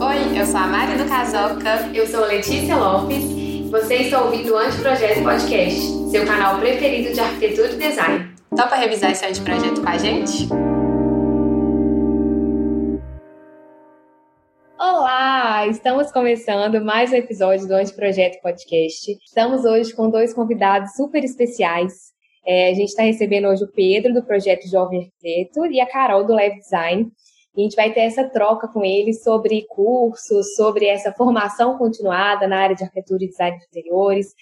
Oi, eu sou a Mari do Casoca. Eu sou Letícia Lopes. Você está ouvindo o Anteprojeto Podcast, seu canal preferido de arquitetura e design. Topa revisar esse anteprojeto com a gente? Olá! Estamos começando mais um episódio do Anteprojeto Podcast. Estamos hoje com dois convidados super especiais. É, a gente está recebendo hoje o Pedro, do projeto Jovem Arquiteto, e a Carol, do Leve Design. E a gente vai ter essa troca com eles sobre cursos, sobre essa formação continuada na área de arquitetura e design de interiores.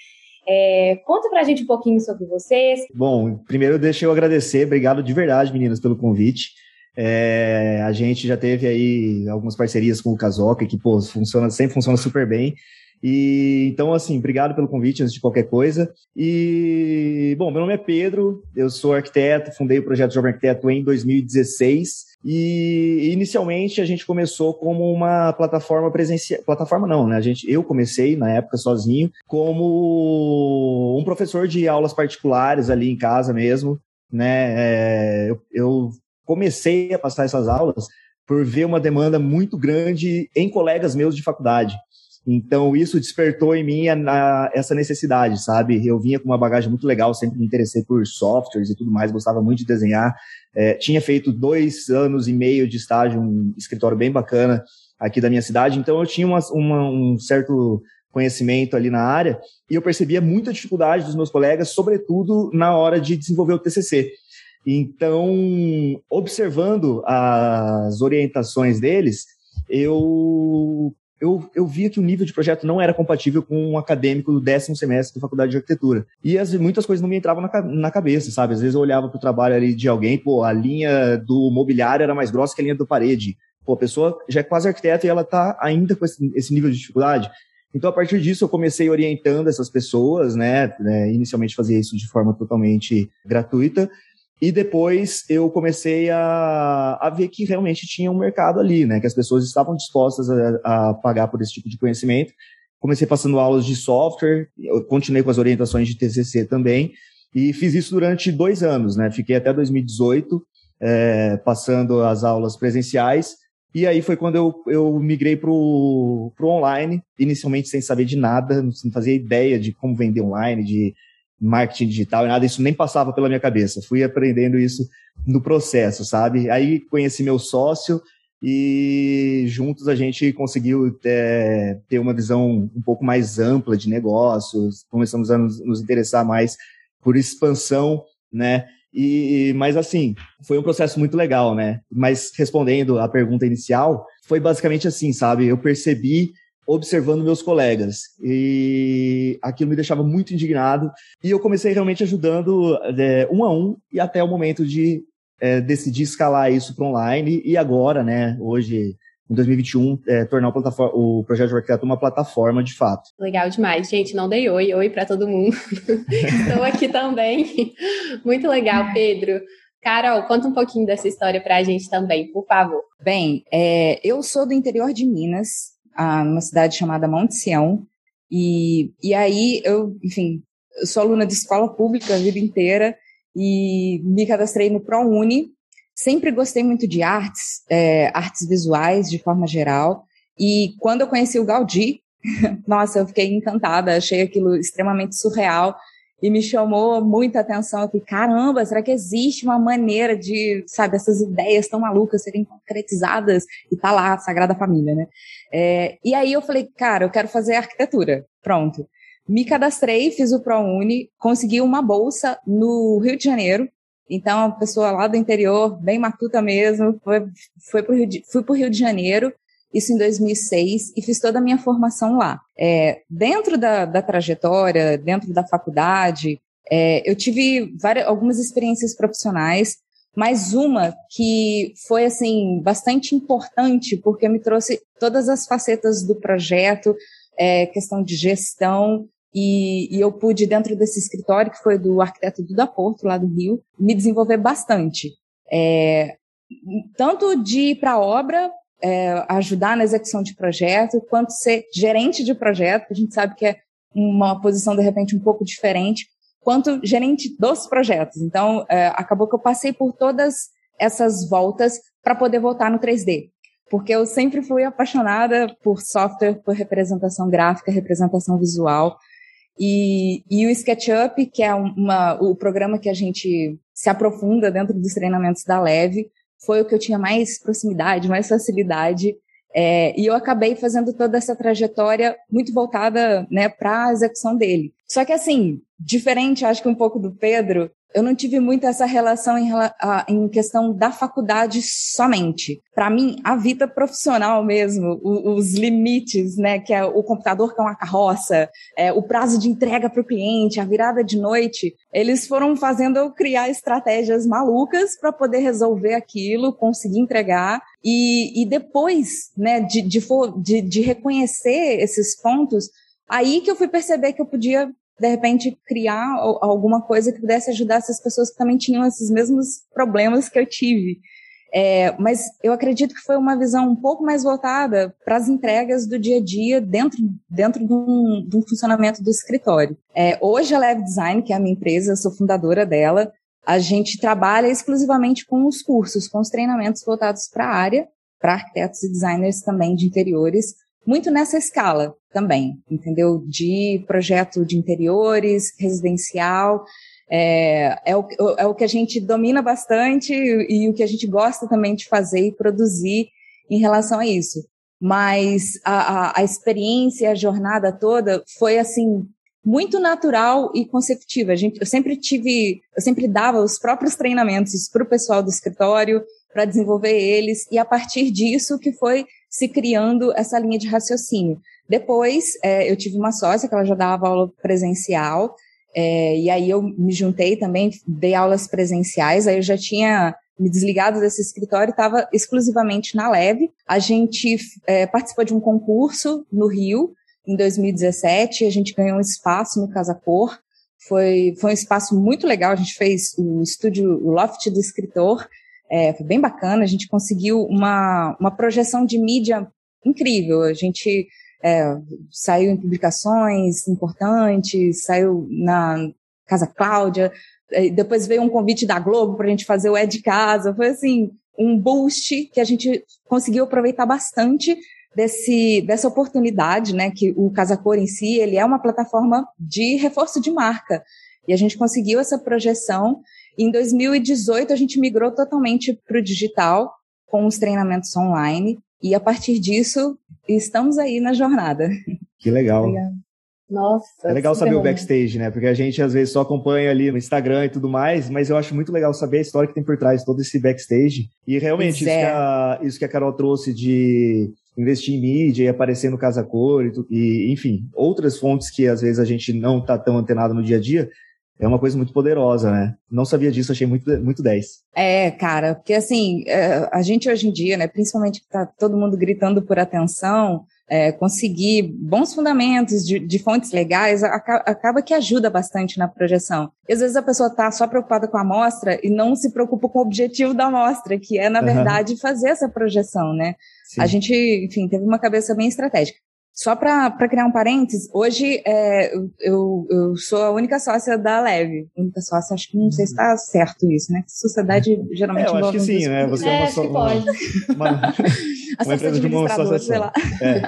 É, conta pra gente um pouquinho sobre vocês. Bom, primeiro deixa eu agradecer, obrigado de verdade, meninas, pelo convite. É, a gente já teve aí algumas parcerias com o Casoca, que pô, funciona, sempre funciona super bem. E então, assim, obrigado pelo convite antes de qualquer coisa. E, bom, meu nome é Pedro, eu sou arquiteto, fundei o projeto Jovem Arquiteto em 2016. E inicialmente a gente começou como uma plataforma presencial, plataforma não, né? A gente, eu comecei na época sozinho como um professor de aulas particulares ali em casa mesmo, né? É, eu, eu comecei a passar essas aulas por ver uma demanda muito grande em colegas meus de faculdade. Então, isso despertou em mim a, a, essa necessidade, sabe? Eu vinha com uma bagagem muito legal, sempre me interessei por softwares e tudo mais, gostava muito de desenhar. É, tinha feito dois anos e meio de estágio, um escritório bem bacana aqui da minha cidade, então eu tinha uma, uma, um certo conhecimento ali na área e eu percebia muita dificuldade dos meus colegas, sobretudo na hora de desenvolver o TCC. Então, observando as orientações deles, eu eu, eu via que o nível de projeto não era compatível com um acadêmico do décimo semestre da faculdade de arquitetura. E as, muitas coisas não me entravam na, na cabeça, sabe? Às vezes eu olhava para o trabalho ali de alguém, pô, a linha do mobiliário era mais grossa que a linha da parede. Pô, a pessoa já é quase arquiteta e ela está ainda com esse, esse nível de dificuldade. Então, a partir disso, eu comecei orientando essas pessoas, né? né inicialmente fazia isso de forma totalmente gratuita. E depois eu comecei a, a ver que realmente tinha um mercado ali, né? Que as pessoas estavam dispostas a, a pagar por esse tipo de conhecimento. Comecei passando aulas de software, continuei com as orientações de TCC também, e fiz isso durante dois anos, né? Fiquei até 2018 é, passando as aulas presenciais, e aí foi quando eu, eu migrei para o online, inicialmente sem saber de nada, não fazia ideia de como vender online, de marketing digital e nada, isso nem passava pela minha cabeça. Fui aprendendo isso no processo, sabe? Aí conheci meu sócio e juntos a gente conseguiu é, ter uma visão um pouco mais ampla de negócios, começamos a nos, nos interessar mais por expansão, né? E, mas assim, foi um processo muito legal, né? Mas respondendo à pergunta inicial, foi basicamente assim, sabe? Eu percebi observando meus colegas. E aquilo me deixava muito indignado. E eu comecei realmente ajudando é, um a um e até o momento de é, decidir escalar isso para online. E agora, né, hoje, em 2021, é, tornar o, o projeto de arquiteto uma plataforma de fato. Legal demais, gente. Não dei oi, oi para todo mundo. Estou aqui também. Muito legal, Pedro. Carol, conta um pouquinho dessa história para a gente também, por favor. Bem, é, eu sou do interior de Minas, numa cidade chamada Monte Sião. E, e aí eu, enfim, eu sou aluna de escola pública a vida inteira e me cadastrei no ProUni. Sempre gostei muito de artes, é, artes visuais de forma geral. E quando eu conheci o Gaudí, nossa, eu fiquei encantada, achei aquilo extremamente surreal e me chamou muita atenção. Eu falei, caramba, será que existe uma maneira de, sabe, essas ideias tão malucas serem concretizadas? E tá lá, Sagrada Família, né? É, e aí eu falei, cara, eu quero fazer arquitetura. Pronto. Me cadastrei, fiz o ProUni, consegui uma bolsa no Rio de Janeiro. Então, a pessoa lá do interior, bem matuta mesmo, foi, foi pro Rio de, fui para o Rio de Janeiro isso em 2006, e fiz toda a minha formação lá. É, dentro da, da, trajetória, dentro da faculdade, é, eu tive várias, algumas experiências profissionais, mas uma que foi assim bastante importante porque me trouxe todas as facetas do projeto, é, questão de gestão e, e, eu pude dentro desse escritório que foi do arquiteto Duda Porto lá do Rio me desenvolver bastante, é, tanto de ir para a obra é, ajudar na execução de projeto, quanto ser gerente de projeto, que a gente sabe que é uma posição de repente um pouco diferente, quanto gerente dos projetos. Então, é, acabou que eu passei por todas essas voltas para poder voltar no 3D. Porque eu sempre fui apaixonada por software, por representação gráfica, representação visual. E, e o SketchUp, que é uma, o programa que a gente se aprofunda dentro dos treinamentos da Leve, foi o que eu tinha mais proximidade, mais facilidade. É, e eu acabei fazendo toda essa trajetória muito voltada né, para a execução dele. Só que assim, diferente, acho que um pouco do Pedro, eu não tive muito essa relação em, em questão da faculdade somente. Para mim, a vida profissional mesmo, os, limites, né, que é o computador que é uma carroça, é, o prazo de entrega para o cliente, a virada de noite, eles foram fazendo eu criar estratégias malucas para poder resolver aquilo, conseguir entregar. E, e depois, né, de, de, de, de reconhecer esses pontos, aí que eu fui perceber que eu podia de repente criar alguma coisa que pudesse ajudar essas pessoas que também tinham esses mesmos problemas que eu tive. É, mas eu acredito que foi uma visão um pouco mais voltada para as entregas do dia a dia dentro, dentro de, um, de um funcionamento do escritório. É, hoje a Leve Design, que é a minha empresa, sou fundadora dela, a gente trabalha exclusivamente com os cursos, com os treinamentos voltados para a área, para arquitetos e designers também de interiores, muito nessa escala também, entendeu? De projeto de interiores, residencial, é, é, o, é o que a gente domina bastante e, e o que a gente gosta também de fazer e produzir em relação a isso. Mas a, a, a experiência, a jornada toda foi assim muito natural e consecutiva. A gente, eu sempre tive, eu sempre dava os próprios treinamentos para o pessoal do escritório para desenvolver eles e a partir disso que foi se criando essa linha de raciocínio. Depois, é, eu tive uma sócia que ela já dava aula presencial, é, e aí eu me juntei também, dei aulas presenciais, aí eu já tinha me desligado desse escritório, estava exclusivamente na Leve. A gente é, participou de um concurso no Rio, em 2017, a gente ganhou um espaço no Casa Cor, foi, foi um espaço muito legal, a gente fez o estúdio, loft do escritor, é, foi bem bacana, a gente conseguiu uma, uma projeção de mídia incrível. A gente é, saiu em publicações importantes, saiu na Casa Cláudia, depois veio um convite da Globo para a gente fazer o É de Casa. Foi assim, um boost que a gente conseguiu aproveitar bastante desse, dessa oportunidade, né? Que o Casa Cor em si, ele é uma plataforma de reforço de marca. E a gente conseguiu essa projeção em 2018, a gente migrou totalmente para o digital, com os treinamentos online, e a partir disso, estamos aí na jornada. Que legal. Nossa. É legal saber o backstage, né? Porque a gente às vezes só acompanha ali no Instagram e tudo mais, mas eu acho muito legal saber a história que tem por trás de todo esse backstage. E realmente, isso, é. que a, isso que a Carol trouxe de investir em mídia e aparecer no Casa Cor e, e, enfim, outras fontes que às vezes a gente não tá tão antenado no dia a dia, é uma coisa muito poderosa, né? Não sabia disso, achei muito, muito 10. É, cara, porque assim, é, a gente hoje em dia, né, principalmente que tá todo mundo gritando por atenção, é, conseguir bons fundamentos de, de fontes legais acaba, acaba, que ajuda bastante na projeção. E às vezes a pessoa está só preocupada com a amostra e não se preocupa com o objetivo da amostra, que é, na verdade, fazer essa projeção, né? Sim. A gente, enfim, teve uma cabeça bem estratégica. Só para criar um parênteses, hoje é, eu, eu sou a única sócia da Leve. Única sócia, acho que não sei se está certo isso, né? Sociedade geralmente é, eu acho que sim, né? Você é, é uma, só, uma, uma, uma empresa de uma sócia sei lá. É.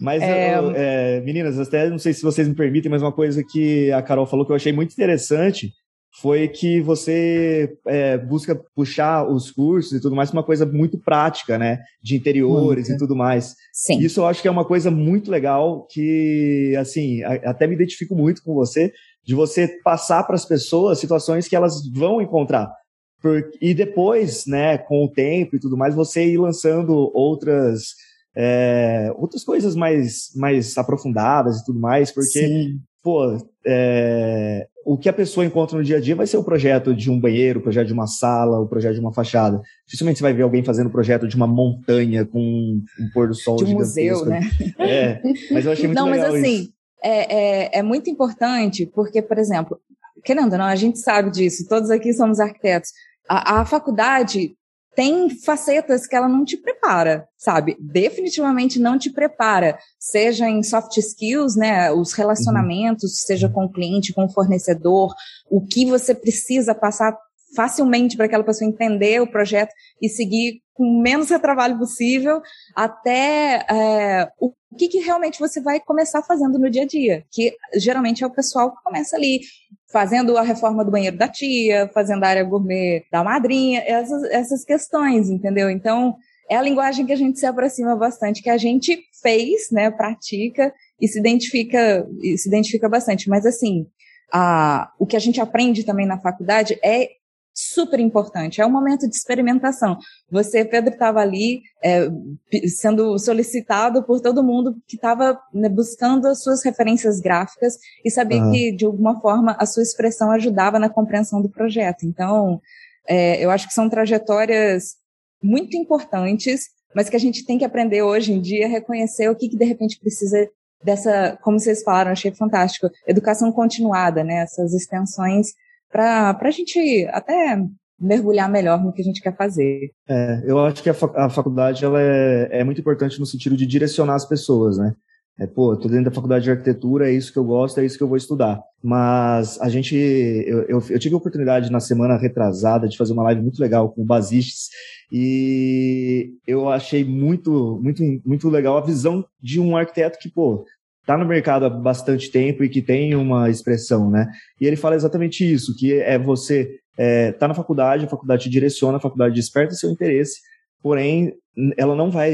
Mas, é... Eu, é, meninas, até não sei se vocês me permitem, mas uma coisa que a Carol falou que eu achei muito interessante foi que você é, busca puxar os cursos e tudo mais uma coisa muito prática, né? De interiores muito. e tudo mais. Sim. Isso eu acho que é uma coisa muito legal que, assim, até me identifico muito com você, de você passar para as pessoas situações que elas vão encontrar. Por, e depois, né, com o tempo e tudo mais, você ir lançando outras é, outras coisas mais, mais aprofundadas e tudo mais, porque, Sim. pô, é, o que a pessoa encontra no dia a dia vai ser o projeto de um banheiro, o projeto de uma sala, o projeto de uma fachada. Dificilmente você vai ver alguém fazendo o projeto de uma montanha com um pôr do sol de um museu, né? É, mas eu achei muito não, legal mas assim. É, é, é muito importante porque, por exemplo, querendo ou não, a gente sabe disso, todos aqui somos arquitetos. A, a faculdade tem facetas que ela não te prepara, sabe? Definitivamente não te prepara, seja em soft skills, né, os relacionamentos, uhum. seja com o cliente, com o fornecedor, o que você precisa passar facilmente para aquela pessoa entender o projeto e seguir com o menos retrabalho possível até é, o que, que realmente você vai começar fazendo no dia a dia, que geralmente é o pessoal que começa ali fazendo a reforma do banheiro da tia, fazendo a área gourmet da madrinha, essas, essas questões, entendeu? Então, é a linguagem que a gente se aproxima bastante, que a gente fez, né, pratica e se identifica, e se identifica bastante. Mas assim, a, o que a gente aprende também na faculdade é super importante. É um momento de experimentação. Você, Pedro, estava ali é, sendo solicitado por todo mundo que estava né, buscando as suas referências gráficas e sabia uhum. que, de alguma forma, a sua expressão ajudava na compreensão do projeto. Então, é, eu acho que são trajetórias muito importantes, mas que a gente tem que aprender hoje em dia a reconhecer o que, que de repente precisa dessa, como vocês falaram, achei fantástico, educação continuada, né? Essas extensões para a gente até mergulhar melhor no que a gente quer fazer. É, eu acho que a, faculdade ela é, é, muito importante no sentido de direcionar as pessoas, né? É, pô, tô dentro da faculdade de arquitetura, é isso que eu gosto, é isso que eu vou estudar. Mas a gente, eu, eu, eu tive a oportunidade na semana retrasada de fazer uma live muito legal com o Basistes e eu achei muito, muito, muito legal a visão de um arquiteto que, pô, está no mercado há bastante tempo e que tem uma expressão, né? E ele fala exatamente isso, que é você é, tá na faculdade, a faculdade te direciona, a faculdade desperta seu interesse, porém ela não vai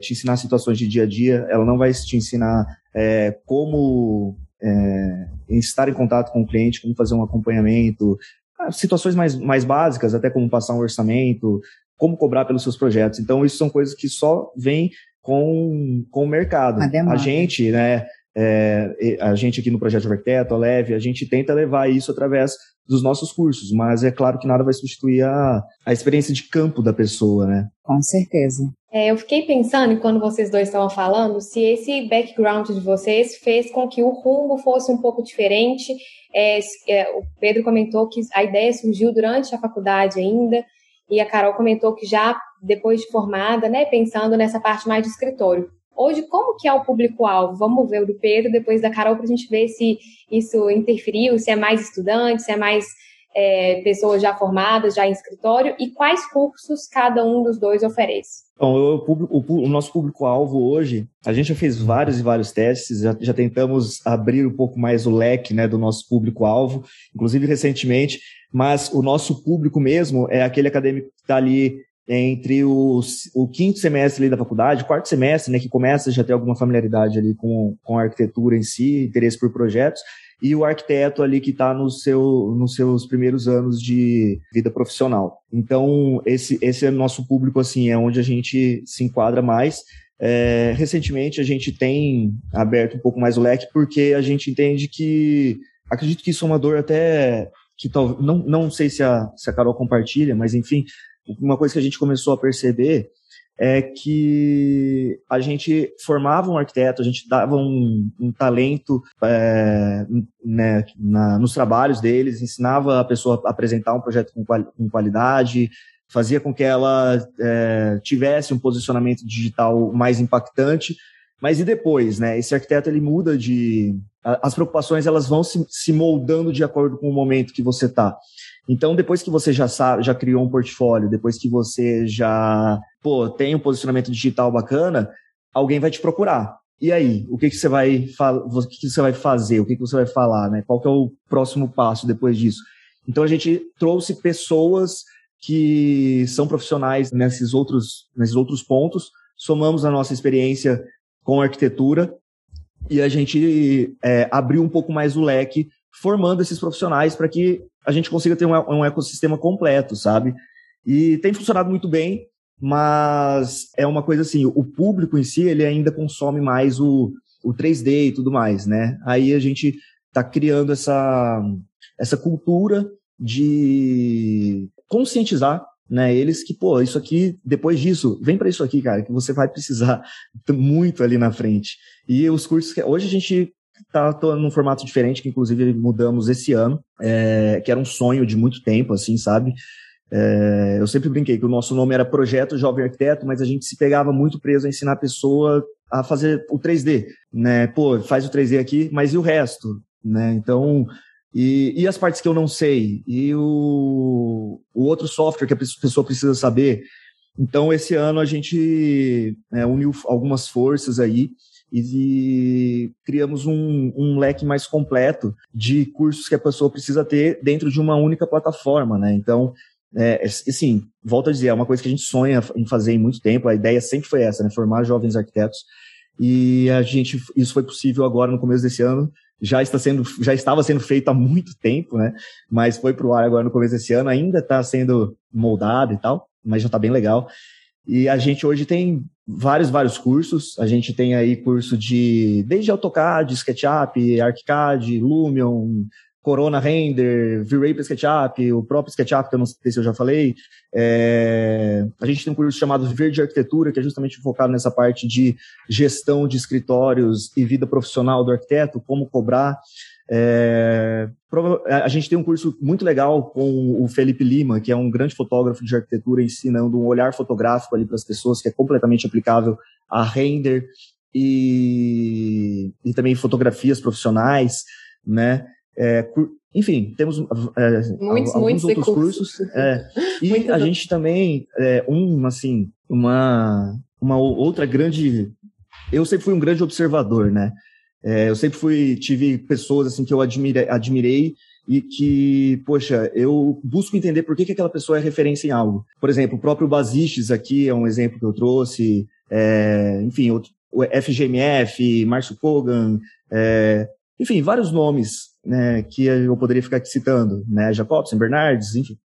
te ensinar situações de dia a dia, ela não vai te ensinar é, como é, estar em contato com o cliente, como fazer um acompanhamento, ah, situações mais, mais básicas, até como passar um orçamento, como cobrar pelos seus projetos. Então, isso são coisas que só vêm com, com o mercado. A, a gente, né, é, a gente aqui no Projeto Arquiteto, a Leve, a gente tenta levar isso através dos nossos cursos, mas é claro que nada vai substituir a, a experiência de campo da pessoa, né? Com certeza. É, eu fiquei pensando, quando vocês dois estavam falando, se esse background de vocês fez com que o rumo fosse um pouco diferente. É, é, o Pedro comentou que a ideia surgiu durante a faculdade ainda, e a Carol comentou que já depois de formada, né, pensando nessa parte mais de escritório. Hoje, como que é o público-alvo? Vamos ver o do Pedro, depois da Carol, para a gente ver se isso interferiu, se é mais estudante, se é mais é, pessoas já formadas, já em escritório, e quais cursos cada um dos dois oferece? Bom, eu, o, o, nosso público-alvo hoje, a gente já fez vários e vários testes, já, já tentamos abrir um pouco mais o leque né, do nosso público-alvo, inclusive recentemente, mas o nosso público mesmo é aquele acadêmico que está ali entre os, o quinto semestre ali da faculdade, quarto semestre, né, que começa já a ter alguma familiaridade ali com, com a arquitetura em si, interesse por projetos, e o arquiteto ali que está no seu, nos seus primeiros anos de vida profissional. Então, esse, esse é nosso público, assim, é onde a gente se enquadra mais. É, recentemente, a gente tem aberto um pouco mais o leque, porque a gente entende que, acredito que isso é uma dor até que talvez, não, não sei se a, se a Carol compartilha, mas enfim, uma coisa que a gente começou a perceber é que a gente formava um arquiteto, a gente dava um, um talento é, né, na, nos trabalhos deles, ensinava a pessoa a apresentar um projeto com, quali, com qualidade, fazia com que ela é, tivesse um posicionamento digital mais impactante. Mas e depois, né? Esse arquiteto ele muda de, as preocupações elas vão se, se moldando de acordo com o momento que você está. Então, depois que você já sabe, já criou um portfólio, depois que você já pô, tem um posicionamento digital bacana, alguém vai te procurar. E aí, o que, que você vai o que, que você vai fazer? O que, que você vai falar? Né? Qual que é o próximo passo depois disso? Então a gente trouxe pessoas que são profissionais nesses outros, nesses outros pontos, somamos a nossa experiência com arquitetura e a gente é, abriu um pouco mais o leque, formando esses profissionais para que a gente consiga ter um, um ecossistema completo, sabe? E tem funcionado muito bem, mas é uma coisa assim, o público em si, ele ainda consome mais o, o 3D e tudo mais, né? Aí a gente está criando essa, essa cultura de conscientizar né, eles que, pô, isso aqui, depois disso, vem para isso aqui, cara, que você vai precisar muito ali na frente. E os cursos que hoje a gente tá num formato diferente, que inclusive mudamos esse ano, é, que era um sonho de muito tempo, assim, sabe? É, eu sempre brinquei que o nosso nome era Projeto Jovem Arquiteto, mas a gente se pegava muito preso a ensinar a pessoa a fazer o 3D, né? Pô, faz o 3D aqui, mas e o resto, né? Então, E, e as partes que eu não sei? E o, o outro software que a pessoa precisa saber? Então, esse ano a gente é, uniu algumas forças aí e, criamos um, um, leque mais completo de cursos que a pessoa precisa ter dentro de uma única plataforma, né? Então, é, assim, volto a dizer, é uma coisa que a gente sonha em fazer em muito tempo, a ideia sempre foi essa, né? Formar jovens arquitetos. E a gente, isso foi possível agora no começo desse ano, já está sendo, já estava sendo feito há muito tempo, né? Mas foi para o ar agora no começo desse ano, ainda está sendo moldado e tal, mas já está bem legal. E a gente hoje tem vários, vários cursos. A gente tem aí curso de desde AutoCAD, SketchUp, ArchiCAD, Lumion, Corona Render, V-Ray para SketchUp, o próprio SketchUp, que eu não sei se eu já falei. É... A gente tem um curso chamado Viver de Arquitetura, que é justamente focado nessa parte de gestão de escritórios e vida profissional do arquiteto, como cobrar. É... A gente tem um curso muito legal com o Felipe Lima, que é um grande fotógrafo de arquitetura, ensinando um olhar fotográfico ali para as pessoas, que é completamente aplicável a render e, e também fotografias profissionais, né? É, enfim, temos é, muitos, alguns muitos outros cursos. É, e a gente também, é, um, assim, uma, uma outra grande. Eu sempre fui um grande observador, né? É, eu sempre fui, tive pessoas assim que eu admirei, e que, poxa, eu busco entender por que, que aquela pessoa é referência em algo. Por exemplo, o próprio Basistes aqui é um exemplo que eu trouxe, é, enfim, outro, o FGMF, Márcio Kogan, é, enfim, vários nomes né, que eu poderia ficar aqui citando, né, Jacobson, Bernardes, enfim.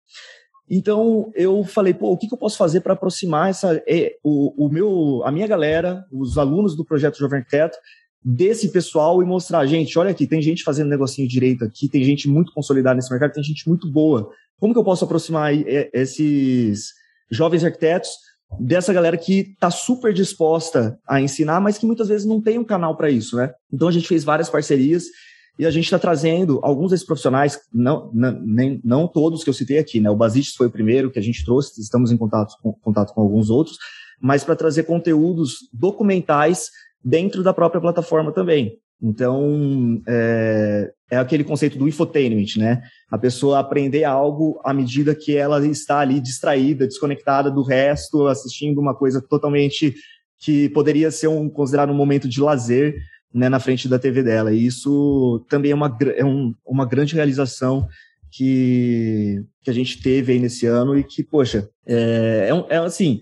Então eu falei, pô, o que, que eu posso fazer para aproximar essa, é, o, o, meu, a minha galera, os alunos do projeto Jovem Arquiteto, desse pessoal e mostrar, gente, olha aqui, tem gente fazendo negocinho direito aqui, tem gente muito consolidada nesse mercado, tem gente muito boa. Como que eu posso aproximar esses jovens arquitetos dessa galera que está super disposta a ensinar, mas que muitas vezes não tem um canal para isso, né? Então a gente fez várias parcerias e a gente está trazendo alguns desses profissionais, não, não, nem, não todos que eu citei aqui, né? O Basistes foi o primeiro que a gente trouxe, estamos em contato com, contato com alguns outros, mas para trazer conteúdos documentais dentro da própria plataforma também. Então, é, é, aquele conceito do infotainment, né? A pessoa aprender algo à medida que ela está ali distraída, desconectada do resto, assistindo uma coisa totalmente que poderia ser um, considerado um momento de lazer, né, na frente da TV dela. E isso também é uma, é um, uma grande realização que, que a gente teve aí nesse ano e que, poxa, é, é, é assim,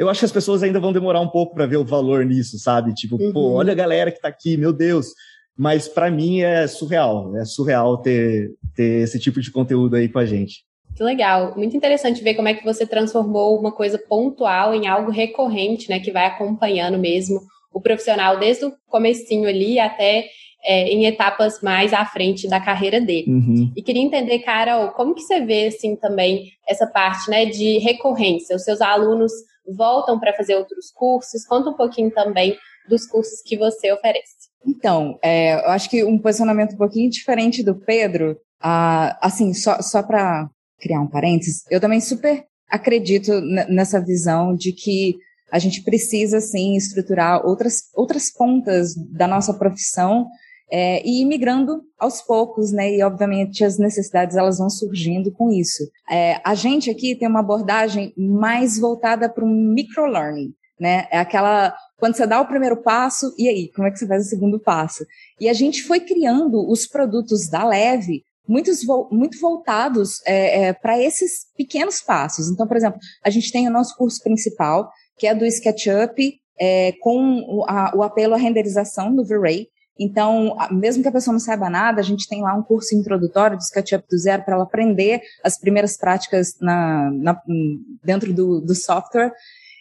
eu acho que as pessoas ainda vão demorar um pouco para ver o valor nisso, sabe? Tipo, uhum. pô, olha a galera que tá aqui, meu Deus. Mas para mim é surreal, é surreal ter, ter esse tipo de conteúdo aí com a gente. Que legal, muito interessante ver como é que você transformou uma coisa pontual em algo recorrente, né, que vai acompanhando mesmo o profissional desde o comecinho ali até é, em etapas mais à frente da carreira dele. Uhum. E queria entender, Carol, como que você vê assim também essa parte, né, de recorrência? Os seus alunos voltam para fazer outros cursos? Conta um pouquinho também dos cursos que você oferece. Então, é, eu acho que um posicionamento um pouquinho diferente do Pedro, ah, assim, só, só para criar um parênteses, eu também super acredito nessa visão de que a gente precisa, sim, estruturar outras, outras pontas da nossa profissão é, e ir migrando aos poucos, né? E obviamente as necessidades elas vão surgindo com isso. É, a gente aqui tem uma abordagem mais voltada para um microlearning, né? É aquela quando você dá o primeiro passo e aí como é que você faz o segundo passo? E a gente foi criando os produtos da Leve muitos muito voltados é, é, para esses pequenos passos. Então, por exemplo, a gente tem o nosso curso principal que é do SketchUp, é, com o, a, o, apelo à renderização do V-Ray. Então, mesmo que a pessoa não saiba nada, a gente tem lá um curso introdutório do SketchUp do zero para ela aprender as primeiras práticas na, na, dentro do, do software.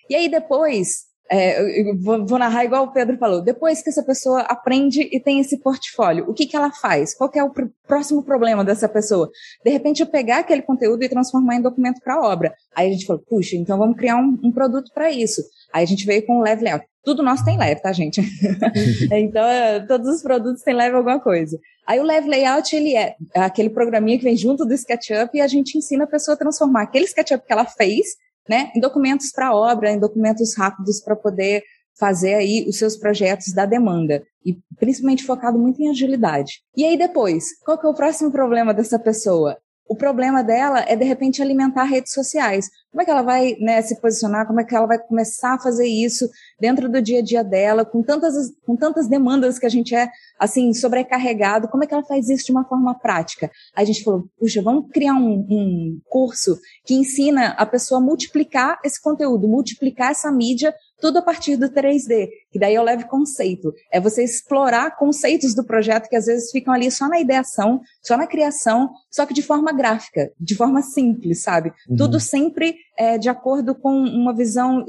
E aí depois, é, vou, vou, narrar igual o Pedro falou. Depois que essa pessoa aprende e tem esse portfólio, o que, que ela faz? Qual é o pr próximo problema dessa pessoa? De repente, eu pegar aquele conteúdo e transformar em documento para obra. Aí a gente falou, puxa, então vamos criar um, um produto para isso. Aí a gente veio com o Leve Layout. Tudo nosso tem Leve, tá, gente? então, é, todos os produtos têm Leve alguma coisa. Aí o Leve Layout, ele é aquele programinha que vem junto do SketchUp e a gente ensina a pessoa a transformar aquele SketchUp que ela fez né, em documentos para obra, em documentos rápidos para poder fazer aí os seus projetos da demanda e principalmente focado muito em agilidade. E aí depois, qual que é o próximo problema dessa pessoa? O problema dela é, de repente, alimentar redes sociais. Como é que ela vai né, se posicionar? Como é que ela vai começar a fazer isso dentro do dia a dia dela, com tantas, com tantas demandas que a gente é, assim, sobrecarregado? Como é que ela faz isso de uma forma prática? A gente falou, puxa, vamos criar um, um curso que ensina a pessoa a multiplicar esse conteúdo, multiplicar essa mídia tudo a partir do 3D, que daí eu levo conceito. É você explorar conceitos do projeto que às vezes ficam ali só na ideação, só na criação, só que de forma gráfica, de forma simples, sabe? Uhum. Tudo sempre é, de acordo com uma visão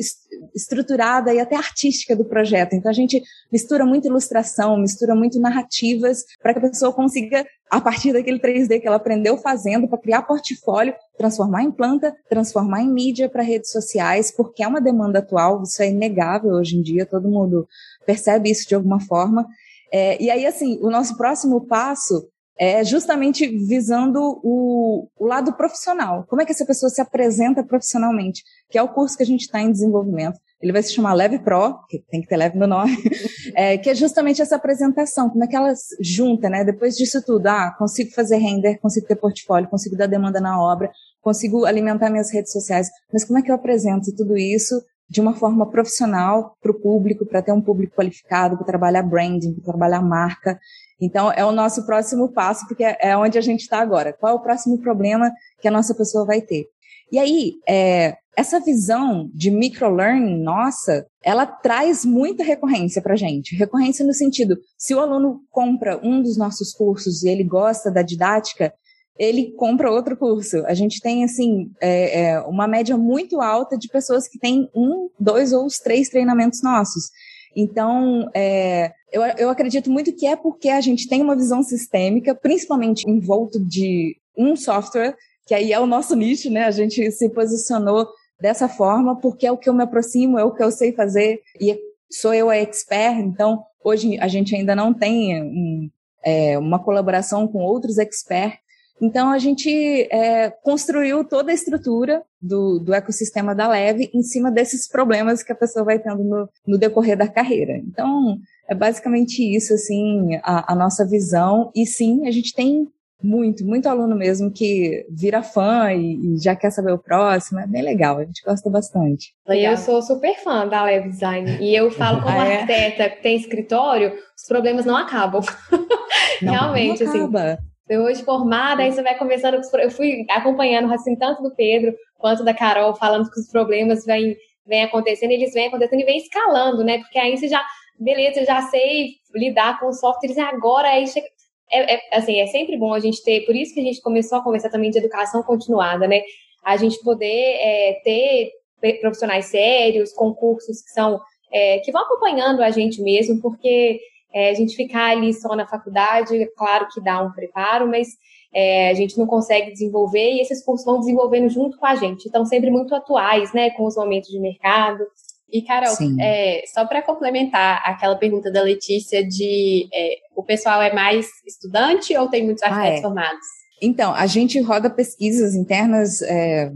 estruturada e até artística do projeto. Então a gente mistura muito ilustração, mistura muito narrativas para que a pessoa consiga a partir daquele 3D que ela aprendeu fazendo para criar portfólio, transformar em planta, transformar em mídia para redes sociais, porque é uma demanda atual, isso é inegável hoje em dia, todo mundo percebe isso de alguma forma. É, e aí, assim, o nosso próximo passo é justamente visando o, o, lado profissional. Como é que essa pessoa se apresenta profissionalmente? Que é o curso que a gente está em desenvolvimento. Ele vai se chamar Leve Pro, que tem que ter leve no nome, é, que é justamente essa apresentação. Como é que ela junta, né? Depois disso tudo, ah, consigo fazer render, consigo ter portfólio, consigo dar demanda na obra, consigo alimentar minhas redes sociais, mas como é que eu apresento tudo isso de uma forma profissional para o público, para ter um público qualificado, para trabalhar branding, para trabalhar marca. Então, é o nosso próximo passo, porque é onde a gente está agora. Qual é o próximo problema que a nossa pessoa vai ter? E aí, é, essa visão de microlearning nossa, ela traz muita recorrência para gente. Recorrência no sentido, se o aluno compra um dos nossos cursos e ele gosta da didática, ele compra outro curso. A gente tem, assim, é, é, uma média muito alta de pessoas que têm um, dois ou os três treinamentos nossos. Então, é, eu, eu acredito muito que é porque a gente tem uma visão sistêmica, principalmente envolto de um software, que aí é o nosso nicho, né? A gente se posicionou dessa forma porque é o que eu me aproximo, é o que eu sei fazer e sou eu a expert. Então, hoje a gente ainda não tem um, é, uma colaboração com outros experts então, a gente é, construiu toda a estrutura do, do, ecossistema da Leve em cima desses problemas que a pessoa vai tendo no, no decorrer da carreira. Então, é basicamente isso, assim, a, a, nossa visão. E sim, a gente tem muito, muito aluno mesmo que vira fã e, e, já quer saber o próximo. É bem legal, a gente gosta bastante. Eu sou super fã da Leve Design. E eu falo como ah, é? arquiteta que tem escritório, os problemas não acabam. Não, Realmente, não assim. acaba. assim hoje formada, aí você vai conversando com os, Eu fui acompanhando assim, tanto do Pedro quanto da Carol, falando que os problemas vêm, vêm acontecendo, eles vêm acontecendo e vêm escalando, né? Porque aí você já, beleza, já sei lidar com softwares, agora aí chega. É, é, assim, é sempre bom a gente ter, por isso que a gente começou a conversar também de educação continuada, né? A gente poder é, ter profissionais sérios, concursos que são é, que vão acompanhando a gente mesmo, porque é, a gente ficar ali só na faculdade, claro que dá um preparo, mas é, a gente não consegue desenvolver e esses cursos vão desenvolvendo junto com a gente. Estão sempre muito atuais, né, com os momentos de mercado. E, Carol, é, só para complementar aquela pergunta da Letícia de é, o pessoal é mais estudante ou tem muitos arquitetos ah, é. formados? Então, a gente roda pesquisas internas é,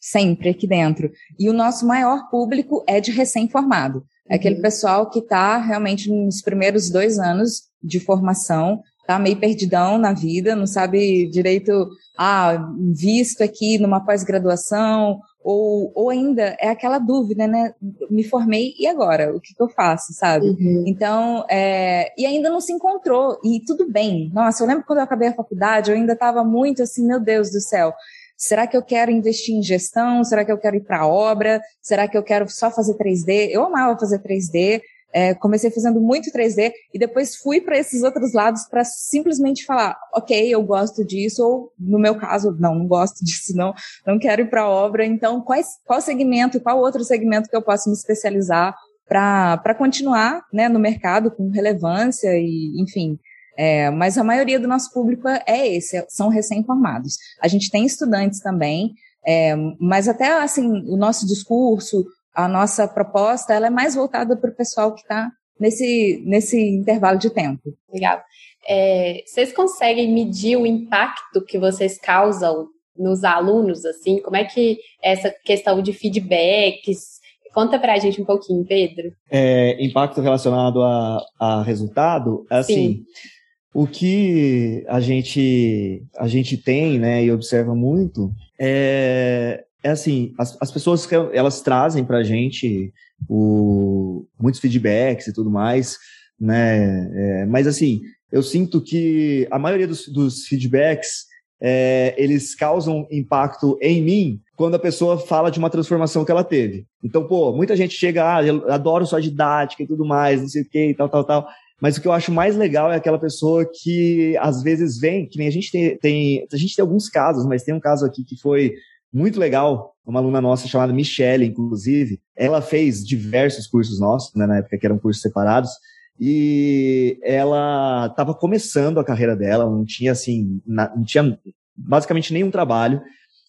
sempre aqui dentro. E o nosso maior público é de recém-formado. É aquele uhum. pessoal que está realmente nos primeiros dois anos de formação, tá meio perdidão na vida, não sabe direito, ah, visto aqui numa pós-graduação, ou, ou ainda é aquela dúvida, né? Me formei e agora? O que, que eu faço, sabe? Uhum. Então, é, e ainda não se encontrou, e tudo bem. Nossa, eu lembro quando eu acabei a faculdade, eu ainda estava muito assim, meu Deus do céu, Será que eu quero investir em gestão? Será que eu quero ir para obra? Será que eu quero só fazer 3D? Eu amava fazer 3D. É, comecei fazendo muito 3D e depois fui para esses outros lados para simplesmente falar, ok, eu gosto disso, ou no meu caso, não, não gosto disso, não, não quero ir para obra. Então, quais, qual segmento, qual outro segmento que eu posso me especializar para continuar né, no mercado com relevância e, enfim, é, mas a maioria do nosso público é esse, são recém-formados. A gente tem estudantes também, é, mas até assim, o nosso discurso, a nossa proposta, ela é mais voltada para o pessoal que está nesse, nesse intervalo de tempo. Legal. É, vocês conseguem medir o impacto que vocês causam nos alunos, assim? Como é que essa questão de feedbacks, Conta pra gente um pouquinho, Pedro. É, impacto relacionado a, a resultado, assim, Sim. o que a gente, a gente tem, né, e observa muito, é, é assim, as, as pessoas, elas trazem pra gente o, muitos feedbacks e tudo mais, né, é, mas assim, eu sinto que a maioria dos, dos feedbacks é, eles causam impacto em mim quando a pessoa fala de uma transformação que ela teve. Então, pô, muita gente chega, ah, eu adoro sua didática e tudo mais, não sei o que, tal, tal, tal. Mas o que eu acho mais legal é aquela pessoa que às vezes vem, que nem a gente tem, tem a gente tem alguns casos, mas tem um caso aqui que foi muito legal, uma aluna nossa chamada Michelle, inclusive, ela fez diversos cursos nossos, né, na época que eram cursos separados, e ela estava começando a carreira dela, não tinha assim, não tinha basicamente nenhum trabalho.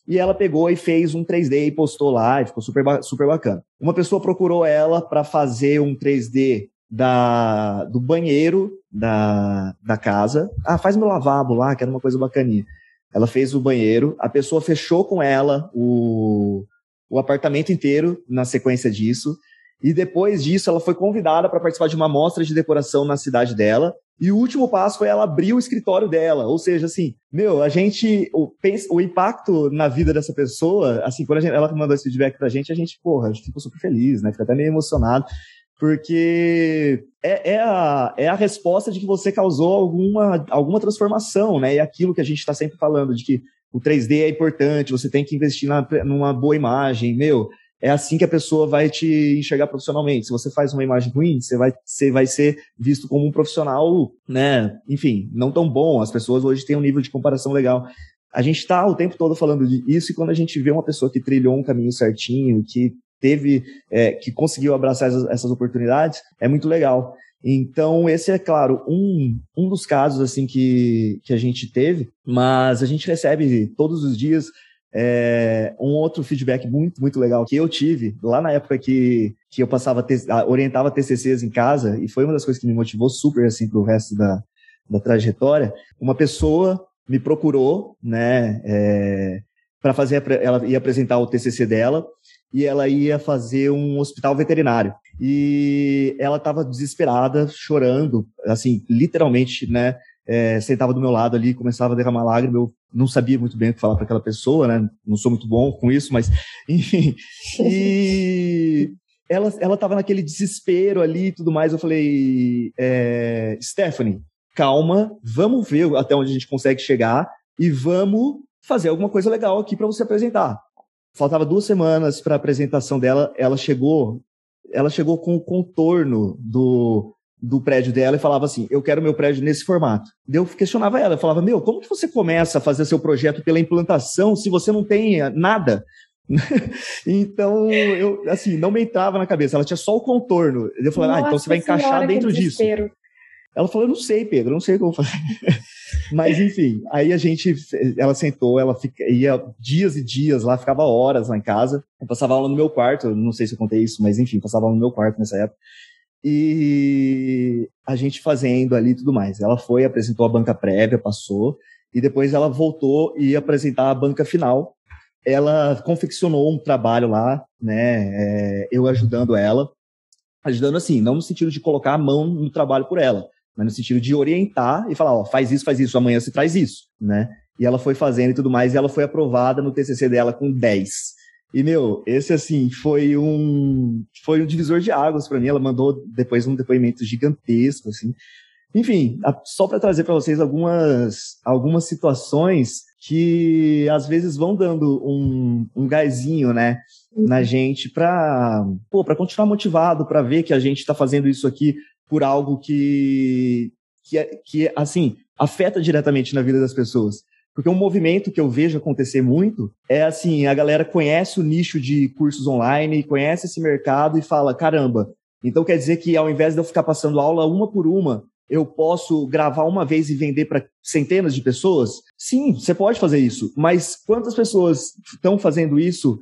E ela pegou e fez um 3D e postou lá, e ficou super, super bacana. Uma pessoa procurou ela para fazer um 3D da, do banheiro da, da casa. Ah, faz meu lavabo lá, que era uma coisa bacaninha. Ela fez o banheiro, a pessoa fechou com ela o, o apartamento inteiro na sequência disso. E depois disso, ela foi convidada para participar de uma mostra de decoração na cidade dela. E o último passo foi ela abrir o escritório dela. Ou seja, assim, meu, a gente, o, o impacto na vida dessa pessoa, assim, quando gente, ela mandou esse feedback pra gente, a gente, porra, a gente ficou super feliz, né? Fica até meio emocionado. Porque é, é, a, é a resposta de que você causou alguma, alguma transformação, né? E aquilo que a gente está sempre falando, de que o 3D é importante, você tem que investir na, numa boa imagem, meu é assim que a pessoa vai te enxergar profissionalmente. Se você faz uma imagem ruim, você vai, você vai ser visto como um profissional, né? Enfim, não tão bom. As pessoas hoje têm um nível de comparação legal. A gente está o tempo todo falando disso e quando a gente vê uma pessoa que trilhou um caminho certinho, que teve, é, que conseguiu abraçar essas, essas oportunidades, é muito legal. Então, esse é, claro, um, um dos casos assim que, que a gente teve, mas a gente recebe todos os dias é, um outro feedback muito, muito legal que eu tive lá na época que, que eu passava, orientava TCCs em casa, e foi uma das coisas que me motivou super, assim, pro resto da, da trajetória. Uma pessoa me procurou, né, é, para fazer, ela ia apresentar o TCC dela, e ela ia fazer um hospital veterinário. E ela estava desesperada, chorando, assim, literalmente, né, é, sentava do meu lado ali, começava a derramar lágrimas, eu não sabia muito bem o que falar para aquela pessoa, né? Não sou muito bom com isso, mas enfim. E ela ela estava naquele desespero ali e tudo mais. Eu falei, é, Stephanie, calma, vamos ver até onde a gente consegue chegar e vamos fazer alguma coisa legal aqui para você apresentar. Faltava duas semanas para a apresentação dela. Ela chegou, ela chegou com o contorno do do prédio dela e falava assim: Eu quero meu prédio nesse formato. Eu questionava ela, eu falava: Meu, como que você começa a fazer seu projeto pela implantação se você não tem nada? então, eu, assim, não me entrava na cabeça, ela tinha só o contorno. Eu falei: Nossa, Ah, então você vai encaixar dentro disso. Ela falou: Eu não sei, Pedro, eu não sei como fazer. Mas, enfim, aí a gente, ela sentou, ela fica, ia dias e dias lá, ficava horas lá em casa. Eu passava aula no meu quarto, não sei se eu contei isso, mas enfim, passava aula no meu quarto nessa época e a gente fazendo ali tudo mais. Ela foi, apresentou a banca prévia, passou, e depois ela voltou e ia apresentar a banca final. Ela confeccionou um trabalho lá, né, é, eu ajudando ela, ajudando assim, não no sentido de colocar a mão no trabalho por ela, mas no sentido de orientar e falar, ó, faz isso, faz isso, amanhã você traz isso, né? E ela foi fazendo e tudo mais, e ela foi aprovada no TCC dela com 10. E, meu, esse, assim, foi um, foi um divisor de águas para mim. Ela mandou depois um depoimento gigantesco, assim. Enfim, só para trazer para vocês algumas, algumas situações que às vezes vão dando um, um gásinho, né, na uhum. gente para para continuar motivado, para ver que a gente está fazendo isso aqui por algo que, que, que, assim, afeta diretamente na vida das pessoas. Porque um movimento que eu vejo acontecer muito é assim, a galera conhece o nicho de cursos online, conhece esse mercado e fala, caramba, então quer dizer que ao invés de eu ficar passando aula uma por uma, eu posso gravar uma vez e vender para centenas de pessoas? Sim, você pode fazer isso, mas quantas pessoas estão fazendo isso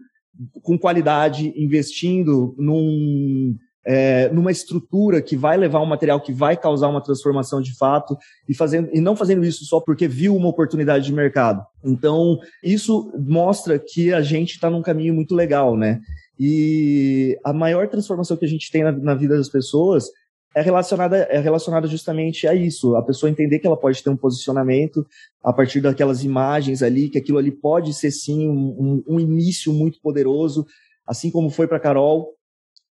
com qualidade, investindo num, é, numa estrutura que vai levar um material que vai causar uma transformação de fato e, fazendo, e não fazendo isso só porque viu uma oportunidade de mercado. Então, isso mostra que a gente está num caminho muito legal, né? E a maior transformação que a gente tem na, na vida das pessoas é relacionada, é relacionada justamente a isso, a pessoa entender que ela pode ter um posicionamento a partir daquelas imagens ali, que aquilo ali pode ser sim um, um, início muito poderoso, assim como foi para Carol,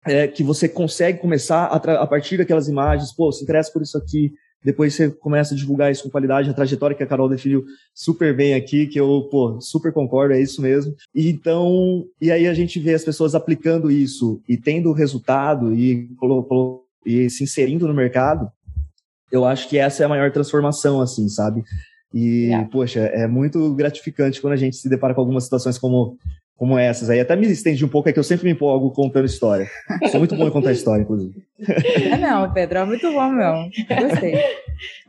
é, que você consegue começar a, a, partir daquelas imagens, pô, se interessa por isso aqui, depois você começa a divulgar isso com qualidade, a trajetória que a Carol definiu super bem aqui, que eu, pô, super concordo, é isso mesmo. E então, e aí a gente vê as pessoas aplicando isso e tendo resultado e e se inserindo no mercado, eu acho que essa é a maior transformação, assim, sabe? E, é. poxa, é muito gratificante quando a gente se depara com algumas situações como, como essas. Aí até me estende um pouco, é que eu sempre me empolgo contando história. Sou muito bom em contar história, inclusive. É não, Pedro, é muito bom mesmo. Gostei.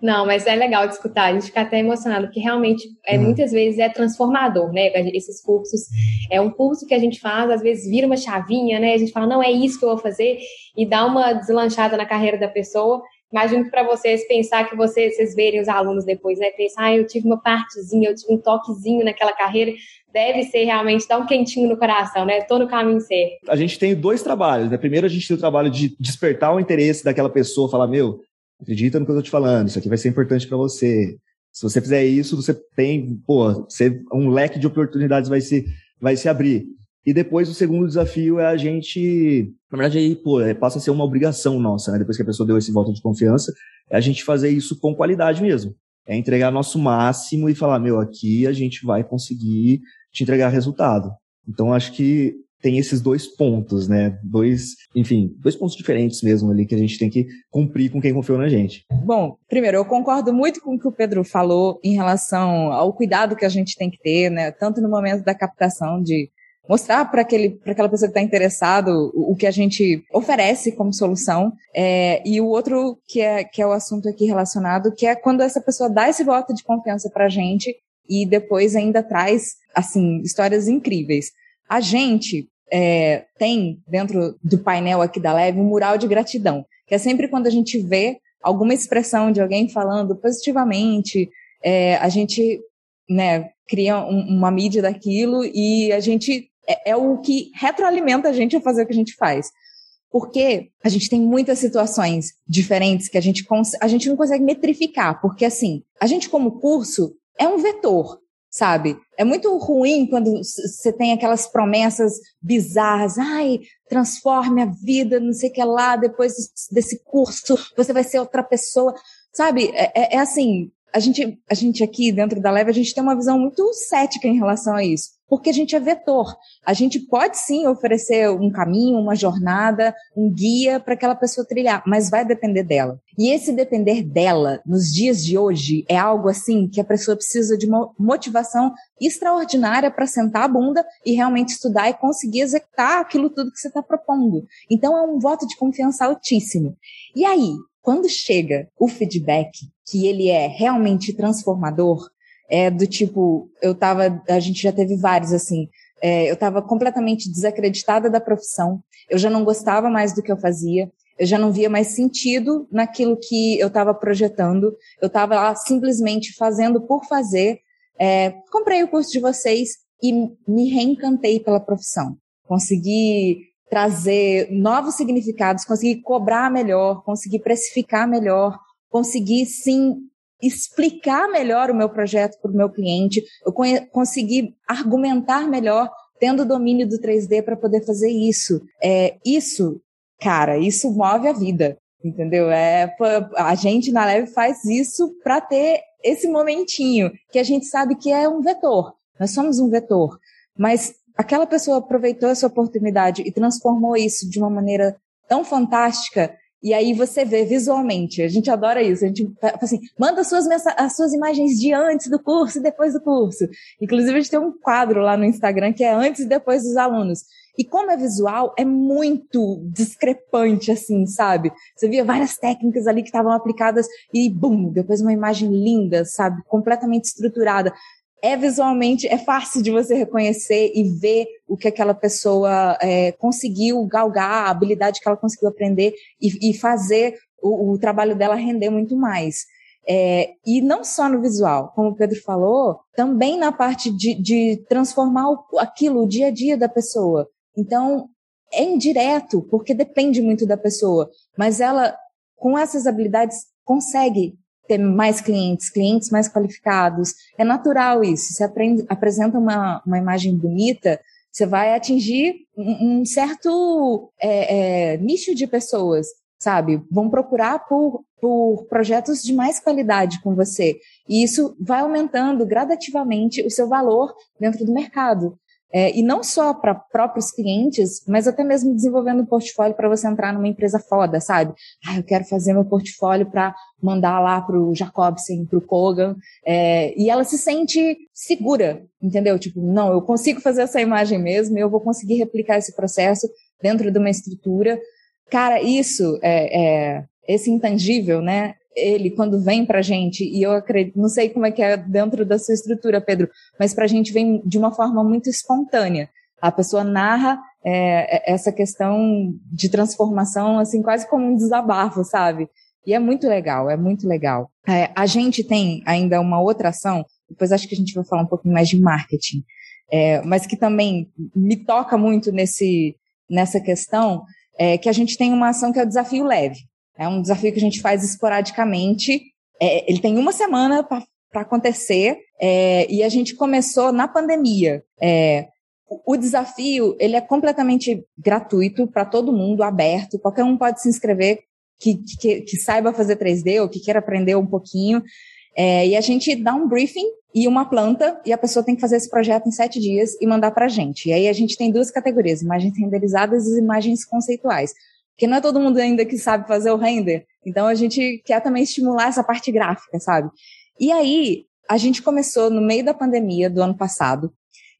Não, mas é legal de escutar, a gente fica até emocionado, porque realmente, é, uhum. muitas vezes, é transformador, né? Esses cursos. É um curso que a gente faz, às vezes vira uma chavinha, né? A gente fala, não, é isso que eu vou fazer, e dá uma deslanchada na carreira da pessoa. Imagino que para vocês pensar que vocês, vocês verem os alunos depois, né? Pensar, ah, eu tive uma partezinha, eu tive um toquezinho naquela carreira, deve ser realmente dar um quentinho no coração, né? Tô no caminho certo. A gente tem dois trabalhos, né? Primeiro a gente tem o trabalho de despertar o interesse daquela pessoa, falar, meu, acredita no que eu tô te falando, isso aqui vai ser importante para você. Se você fizer isso, você tem, pô, você, um leque de oportunidades vai se, vai se abrir. E depois o segundo desafio é a gente, na verdade aí, pô, é, passa a ser uma obrigação nossa, né? Depois que a pessoa deu esse voto de confiança, é a gente fazer isso com qualidade mesmo. É entregar nosso máximo e falar, meu, aqui a gente vai conseguir te entregar resultado. Então acho que tem esses dois pontos, né? Dois, enfim, dois pontos diferentes mesmo ali que a gente tem que cumprir com quem confiou na gente. Bom, primeiro, eu concordo muito com o que o Pedro falou em relação ao cuidado que a gente tem que ter, né? Tanto no momento da captação de mostrar para aquela pessoa que está interessado o, o, que a gente oferece como solução. É, e o outro que é, que é o assunto aqui relacionado, que é quando essa pessoa dá esse voto de confiança para a gente e depois ainda traz, assim, histórias incríveis. A gente é, tem dentro do painel aqui da Leve um mural de gratidão, que é sempre quando a gente vê alguma expressão de alguém falando positivamente, é, a gente né, cria um, uma mídia daquilo e a gente é, é o que retroalimenta a gente a fazer o que a gente faz. Porque a gente tem muitas situações diferentes que a gente, a gente não consegue metrificar. Porque, assim, a gente, como curso, é um vetor, sabe? É muito ruim quando você tem aquelas promessas bizarras. Ai, transforme a vida, não sei o que lá, depois desse curso você vai ser outra pessoa. Sabe? É, é, é assim, a gente, a gente aqui dentro da Leve, a gente tem uma visão muito cética em relação a isso porque a gente é vetor. A gente pode sim oferecer um caminho, uma jornada, um guia para aquela pessoa trilhar, mas vai depender dela. E esse depender dela, nos dias de hoje, é algo assim que a pessoa precisa de uma motivação extraordinária para sentar a bunda e realmente estudar e conseguir executar aquilo tudo que você está propondo. Então é um voto de confiança altíssimo. E aí, quando chega o feedback, que ele é realmente transformador, é do tipo, eu tava, a gente já teve vários assim, é, eu estava completamente desacreditada da profissão, eu já não gostava mais do que eu fazia, eu já não via mais sentido naquilo que eu estava projetando, eu estava lá simplesmente fazendo por fazer. É, comprei o curso de vocês e me reencantei pela profissão. Consegui trazer novos significados, consegui cobrar melhor, consegui precificar melhor, consegui sim explicar melhor o meu projeto para o meu cliente, eu conseguir argumentar melhor, tendo domínio do 3D para poder fazer isso. É, isso, cara, isso move a vida, entendeu? É, a gente na Leve faz isso para ter esse momentinho que a gente sabe que é um vetor. Nós somos um vetor, mas aquela pessoa aproveitou essa oportunidade e transformou isso de uma maneira tão fantástica e aí você vê visualmente, a gente adora isso, a gente assim, manda as suas, as suas imagens de antes do curso e depois do curso. Inclusive, a gente tem um quadro lá no Instagram que é antes e depois dos alunos. E como é visual, é muito discrepante, assim, sabe? Você via várias técnicas ali que estavam aplicadas e, bum, depois uma imagem linda, sabe? Completamente estruturada é visualmente, é fácil de você reconhecer e ver o que aquela pessoa é, conseguiu galgar, a habilidade que ela conseguiu aprender e, e fazer o, o, trabalho dela render muito mais. É, e não só no visual, como o Pedro falou, também na parte de, de transformar o, aquilo, o dia a dia da pessoa. Então, é indireto, porque depende muito da pessoa, mas ela, com essas habilidades, consegue ter mais clientes, clientes mais qualificados. É natural isso. Você aprende, apresenta uma, uma imagem bonita, você vai atingir um, um certo é, é, nicho de pessoas, sabe? Vão procurar por, por projetos de mais qualidade com você. E isso vai aumentando gradativamente o seu valor dentro do mercado. É, e não só para próprios clientes, mas até mesmo desenvolvendo um portfólio para você entrar numa empresa foda, sabe? Ah, eu quero fazer meu portfólio para mandar lá para o Jacobsen, para o Kogan, é, e ela se sente segura, entendeu? Tipo, não, eu consigo fazer essa imagem mesmo, eu vou conseguir replicar esse processo dentro de uma estrutura. Cara, isso é, é esse intangível, né? Ele quando vem para gente e eu acredito, não sei como é que é dentro da sua estrutura, Pedro, mas para gente vem de uma forma muito espontânea. A pessoa narra é, é, essa questão de transformação assim quase como um desabafo, sabe? E é muito legal, é muito legal. É, a gente tem ainda uma outra ação, depois acho que a gente vai falar um pouquinho mais de marketing, é, mas que também me toca muito nesse nessa questão, é que a gente tem uma ação que é o desafio leve. É um desafio que a gente faz esporadicamente. É, ele tem uma semana para acontecer é, e a gente começou na pandemia. É, o desafio ele é completamente gratuito para todo mundo, aberto. Qualquer um pode se inscrever que, que, que saiba fazer 3D ou que queira aprender um pouquinho. É, e a gente dá um briefing e uma planta, e a pessoa tem que fazer esse projeto em sete dias e mandar para a gente. E aí a gente tem duas categorias, imagens renderizadas e imagens conceituais porque não é todo mundo ainda que sabe fazer o render. Então a gente quer também estimular essa parte gráfica, sabe? E aí a gente começou no meio da pandemia do ano passado.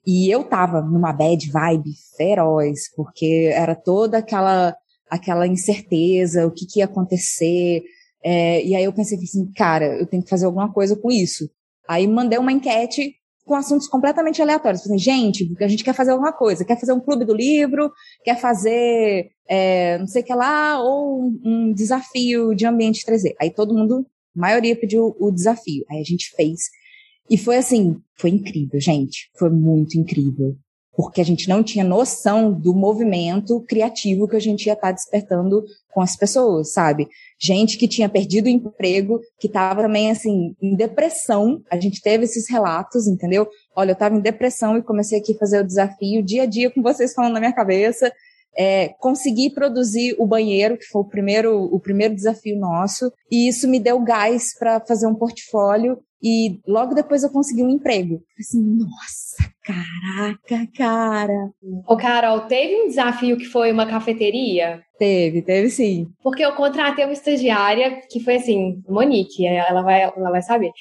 E eu tava numa bad vibe feroz, porque era toda aquela aquela incerteza, o que, que ia acontecer. É, e aí eu pensei assim, cara, eu tenho que fazer alguma coisa com isso. Aí mandei uma enquete com assuntos completamente aleatórios. Assim, gente, a gente quer fazer alguma coisa, quer fazer um clube do livro, quer fazer é, não sei o que lá, ou um, um desafio de ambiente 3D. Aí todo mundo, a maioria pediu o desafio. Aí a gente fez. E foi assim, foi incrível, gente. Foi muito incrível porque a gente não tinha noção do movimento criativo que a gente ia estar despertando com as pessoas, sabe? Gente que tinha perdido o emprego, que estava também, assim, em depressão. A gente teve esses relatos, entendeu? Olha, eu estava em depressão e comecei aqui a fazer o desafio dia a dia com vocês falando na minha cabeça. É, consegui produzir o banheiro, que foi o primeiro, o primeiro desafio nosso, e isso me deu gás para fazer um portfólio e logo depois eu consegui um emprego. Assim, nossa, caraca, cara. Ô, Carol, teve um desafio que foi uma cafeteria? Teve, teve sim. Porque eu contratei uma estagiária que foi assim, Monique, ela vai, ela vai saber.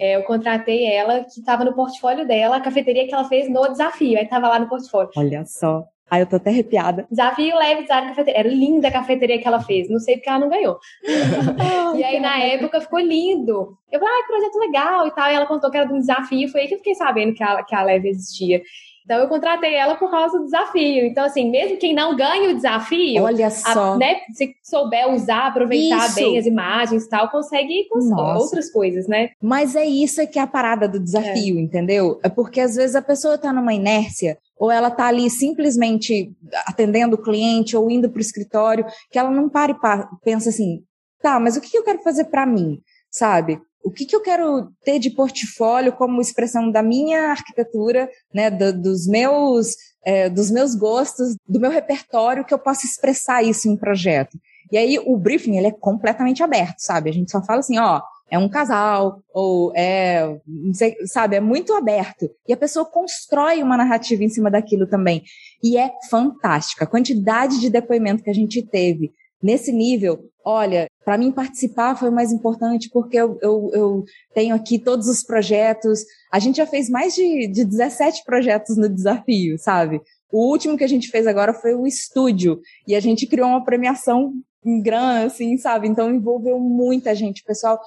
É, eu contratei ela que estava no portfólio dela, a cafeteria que ela fez no desafio. Aí estava lá no portfólio. Olha só. Aí eu tô até arrepiada. Desafio leve design cafeteria. Era linda a cafeteria que ela fez. Não sei porque ela não ganhou. e aí, na época, ficou lindo. Eu falei, ah, que projeto legal e tal. E ela contou que era de um desafio. Foi aí que eu fiquei sabendo que a, que a Leve existia. Então, eu contratei ela por causa do desafio. Então, assim, mesmo quem não ganha o desafio, olha só, a, né, se souber usar, aproveitar isso. bem as imagens e tal, consegue outras coisas, né? Mas é isso que é a parada do desafio, é. entendeu? É porque às vezes a pessoa tá numa inércia ou ela está ali simplesmente atendendo o cliente ou indo para o escritório, que ela não para e pensa assim, tá, mas o que eu quero fazer para mim, sabe? O que, que eu quero ter de portfólio como expressão da minha arquitetura, né, do, dos meus é, dos meus gostos, do meu repertório, que eu possa expressar isso em projeto. E aí o briefing ele é completamente aberto, sabe? A gente só fala assim, ó, é um casal, ou é, sei, sabe, é muito aberto. E a pessoa constrói uma narrativa em cima daquilo também. E é fantástica. A quantidade de depoimento que a gente teve nesse nível, olha, para mim participar foi o mais importante porque eu, eu, eu, tenho aqui todos os projetos. A gente já fez mais de, de 17 projetos no desafio, sabe? O último que a gente fez agora foi o estúdio e a gente criou uma premiação em grana, assim, sabe? Então envolveu muita gente, pessoal.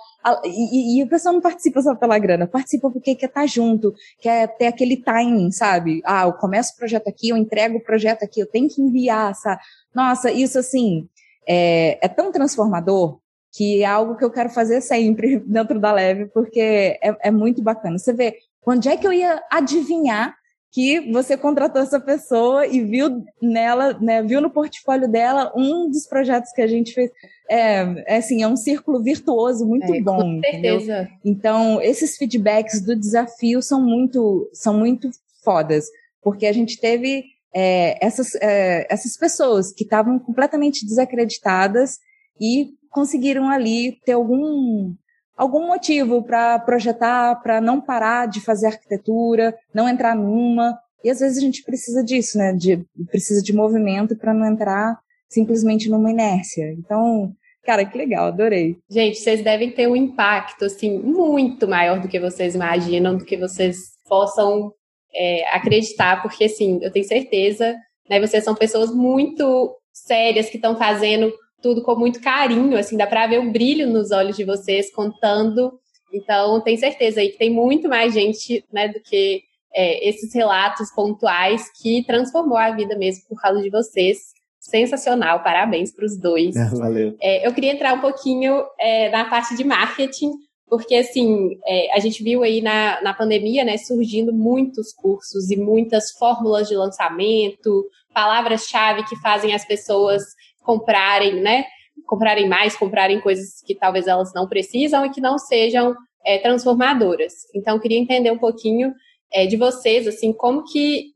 E, e, e, o pessoal não participa só pela grana, participa porque quer estar tá junto, quer ter aquele timing, sabe? Ah, eu começo o projeto aqui, eu entrego o projeto aqui, eu tenho que enviar, sabe? Nossa, isso assim é, é tão transformador que é algo que eu quero fazer sempre dentro da Leve, porque é, é muito bacana. Você vê, onde é que eu ia adivinhar que você contratou essa pessoa e viu nela, né, viu no portfólio dela um dos projetos que a gente fez. É, é assim, é um círculo virtuoso muito é, bom. Com certeza. Entendeu? Então, esses feedbacks do desafio são muito, são muito fodas, porque a gente teve é, essas, é, essas pessoas que estavam completamente desacreditadas e conseguiram ali ter algum algum motivo para projetar, para não parar de fazer arquitetura, não entrar numa. E às vezes a gente precisa disso, né? De, precisa de movimento para não entrar simplesmente numa inércia. Então, cara, que legal, adorei. Gente, vocês devem ter um impacto assim muito maior do que vocês imaginam, do que vocês possam é, acreditar, porque assim, eu tenho certeza, né? Vocês são pessoas muito sérias que estão fazendo tudo com muito carinho, assim, dá para ver um brilho nos olhos de vocês contando. Então, tenho certeza aí que tem muito mais gente, né, do que é, esses relatos pontuais que transformou a vida mesmo por causa de vocês. Sensacional, parabéns para os dois. É, valeu. É, eu queria entrar um pouquinho é, na parte de marketing, porque assim, é, a gente viu aí na, na pandemia, né, surgindo muitos cursos e muitas fórmulas de lançamento, palavras-chave que fazem as pessoas comprarem, né? Comprarem mais, comprarem coisas que talvez elas não precisam e que não sejam é, transformadoras. Então, queria entender um pouquinho é, de vocês, assim, como que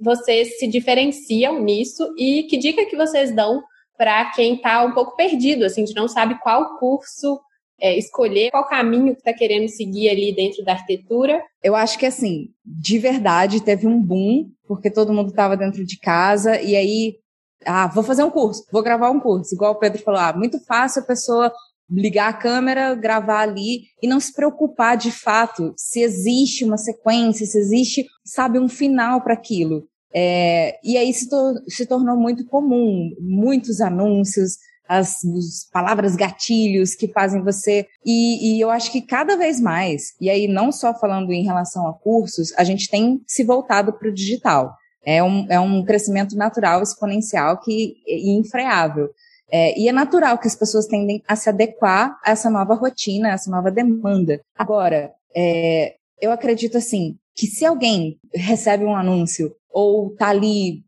vocês se diferenciam nisso e que dica que vocês dão para quem está um pouco perdido, assim, de não sabe qual curso é, escolher, qual caminho que está querendo seguir ali dentro da arquitetura? Eu acho que, assim, de verdade, teve um boom, porque todo mundo estava dentro de casa, e aí ah, vou fazer um curso, vou gravar um curso. Igual o Pedro falou, ah, muito fácil a pessoa ligar a câmera, gravar ali e não se preocupar de fato se existe uma sequência, se existe, sabe, um final para aquilo. É, e aí se, to se tornou muito comum, muitos anúncios, as, as palavras gatilhos que fazem você. E, e, eu acho que cada vez mais, e aí não só falando em relação a cursos, a gente tem se voltado para o digital. É um, é um crescimento natural, exponencial, que é infreável. É, e é natural que as pessoas tendem a se adequar a essa nova rotina, a essa nova demanda. Agora, é, eu acredito assim, que se alguém recebe um anúncio ou tá ali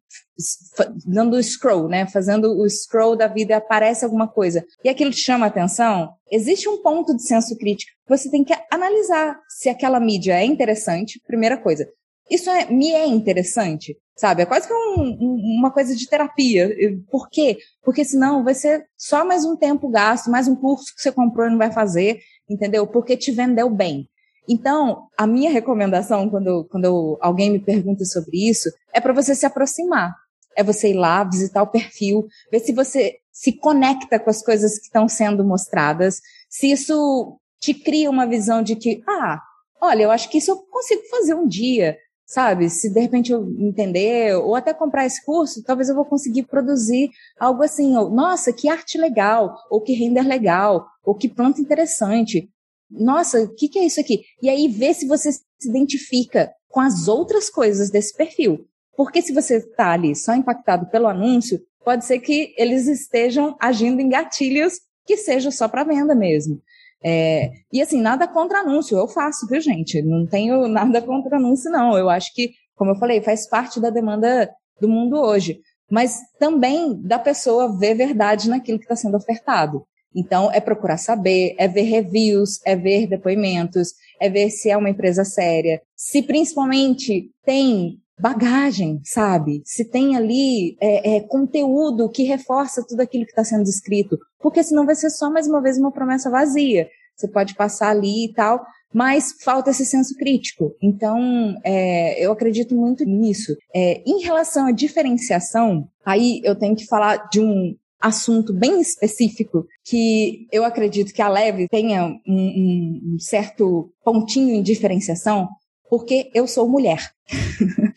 dando o scroll, né, fazendo o scroll da vida, aparece alguma coisa e aquilo te chama a atenção, existe um ponto de senso crítico você tem que analisar se aquela mídia é interessante, primeira coisa. Isso é, me é interessante, sabe? É quase que um, uma coisa de terapia. Por quê? Porque senão vai ser só mais um tempo gasto, mais um curso que você comprou e não vai fazer, entendeu? Porque te vendeu bem. Então, a minha recomendação, quando, quando alguém me pergunta sobre isso, é para você se aproximar. É você ir lá, visitar o perfil, ver se você se conecta com as coisas que estão sendo mostradas, se isso te cria uma visão de que, ah, olha, eu acho que isso eu consigo fazer um dia sabe? Se de repente eu entender, ou até comprar esse curso, talvez eu vou conseguir produzir algo assim, ou, nossa, que arte legal, ou que render legal, ou que planta interessante. Nossa, o que, que é isso aqui? E aí ver se você se identifica com as outras coisas desse perfil. Porque se você está ali só impactado pelo anúncio, pode ser que eles estejam agindo em gatilhos que sejam só para venda mesmo. É, e assim, nada contra anúncio, eu faço, viu, gente? Não tenho nada contra anúncio, não. Eu acho que, como eu falei, faz parte da demanda do mundo hoje. Mas também da pessoa ver verdade naquilo que está sendo ofertado. Então, é procurar saber, é ver reviews, é ver depoimentos, é ver se é uma empresa séria, se principalmente tem bagagem, sabe? Se tem ali é, é, conteúdo que reforça tudo aquilo que está sendo descrito, porque senão vai ser só mais uma vez uma promessa vazia. Você pode passar ali e tal, mas falta esse senso crítico. Então, é, eu acredito muito nisso. É, em relação à diferenciação, aí eu tenho que falar de um assunto bem específico que eu acredito que a Leve tenha um, um certo pontinho em diferenciação, porque eu sou mulher.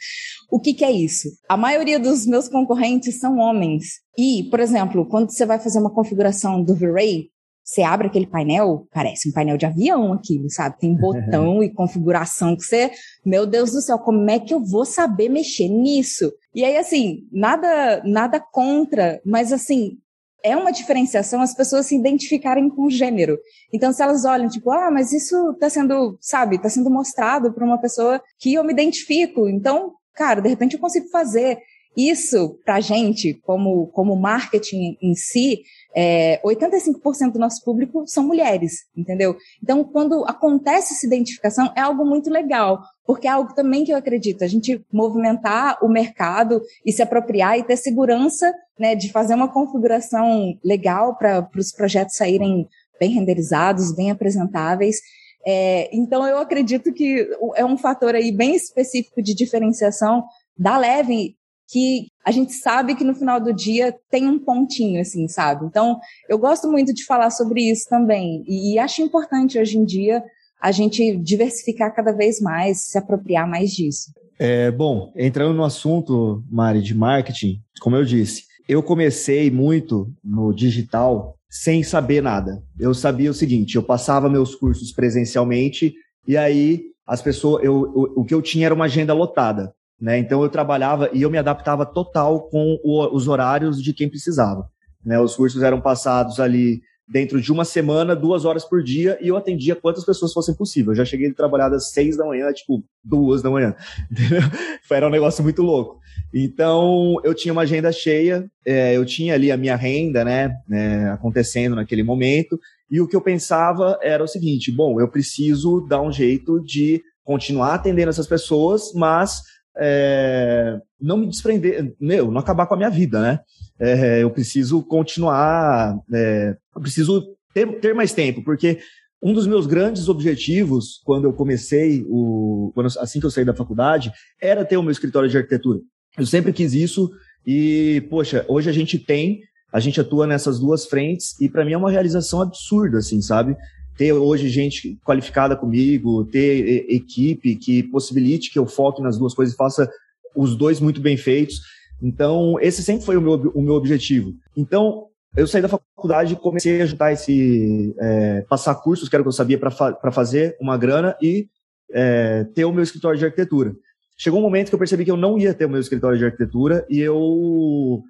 o que, que, é isso? A maioria dos meus concorrentes são homens. E, por exemplo, quando você vai fazer uma configuração do V-Ray, você abre aquele painel, parece um painel de avião aquilo, sabe? Tem botão e configuração que você, meu Deus do céu, como é que eu vou saber mexer nisso? E aí, assim, nada, nada contra, mas assim, é uma diferenciação as pessoas se identificarem com o gênero. Então, se elas olham, tipo, ah, mas isso está sendo, sabe, está sendo mostrado para uma pessoa que eu me identifico. Então, cara, de repente eu consigo fazer. Isso, para gente, como, como marketing em si, é, 85% do nosso público são mulheres, entendeu? Então, quando acontece essa identificação, é algo muito legal, porque é algo também que eu acredito, a gente movimentar o mercado e se apropriar e ter segurança né, de fazer uma configuração legal para os projetos saírem bem renderizados, bem apresentáveis. É, então, eu acredito que é um fator aí bem específico de diferenciação da Leve que a gente sabe que no final do dia tem um pontinho, assim, sabe? Então, eu gosto muito de falar sobre isso também. E acho importante hoje em dia a gente diversificar cada vez mais, se apropriar mais disso. É, bom, entrando no assunto, Mari, de marketing, como eu disse, eu comecei muito no digital sem saber nada. Eu sabia o seguinte, eu passava meus cursos presencialmente e aí as pessoas, eu, o, o que eu tinha era uma agenda lotada. Né? Então eu trabalhava e eu me adaptava total com o, os horários de quem precisava. Né? Os cursos eram passados ali dentro de uma semana, duas horas por dia, e eu atendia quantas pessoas fossem possível. Eu já cheguei a trabalhar das seis da manhã, tipo, duas da manhã. Era um negócio muito louco. Então, eu tinha uma agenda cheia, é, eu tinha ali a minha renda, né, né, acontecendo naquele momento, e o que eu pensava era o seguinte, bom, eu preciso dar um jeito de continuar atendendo essas pessoas, mas é, não me desprender, meu, não acabar com a minha vida, né? É, eu preciso continuar, é, eu preciso ter, ter mais tempo, porque um dos meus grandes objetivos quando eu comecei, o, quando, assim que eu saí da faculdade, era ter o meu escritório de arquitetura. Eu sempre quis isso e, poxa, hoje a gente tem, a gente atua nessas duas frentes e para mim é uma realização absurda, assim, sabe? Ter hoje gente qualificada comigo, ter equipe que possibilite que eu foque nas duas coisas e faça os dois muito bem feitos. Então, esse sempre foi o meu, o meu objetivo. Então, eu saí da faculdade e comecei a ajudar esse. É, passar cursos, que era o que eu sabia, para fa fazer uma grana e é, ter o meu escritório de arquitetura. Chegou um momento que eu percebi que eu não ia ter o meu escritório de arquitetura e eu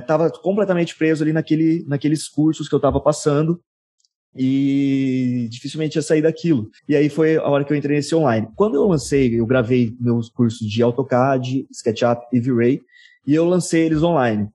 estava é, completamente preso ali naquele, naqueles cursos que eu estava passando e dificilmente ia sair daquilo. E aí foi a hora que eu entrei nesse online. Quando eu lancei, eu gravei meus cursos de AutoCAD, SketchUp e V-Ray, e eu lancei eles online.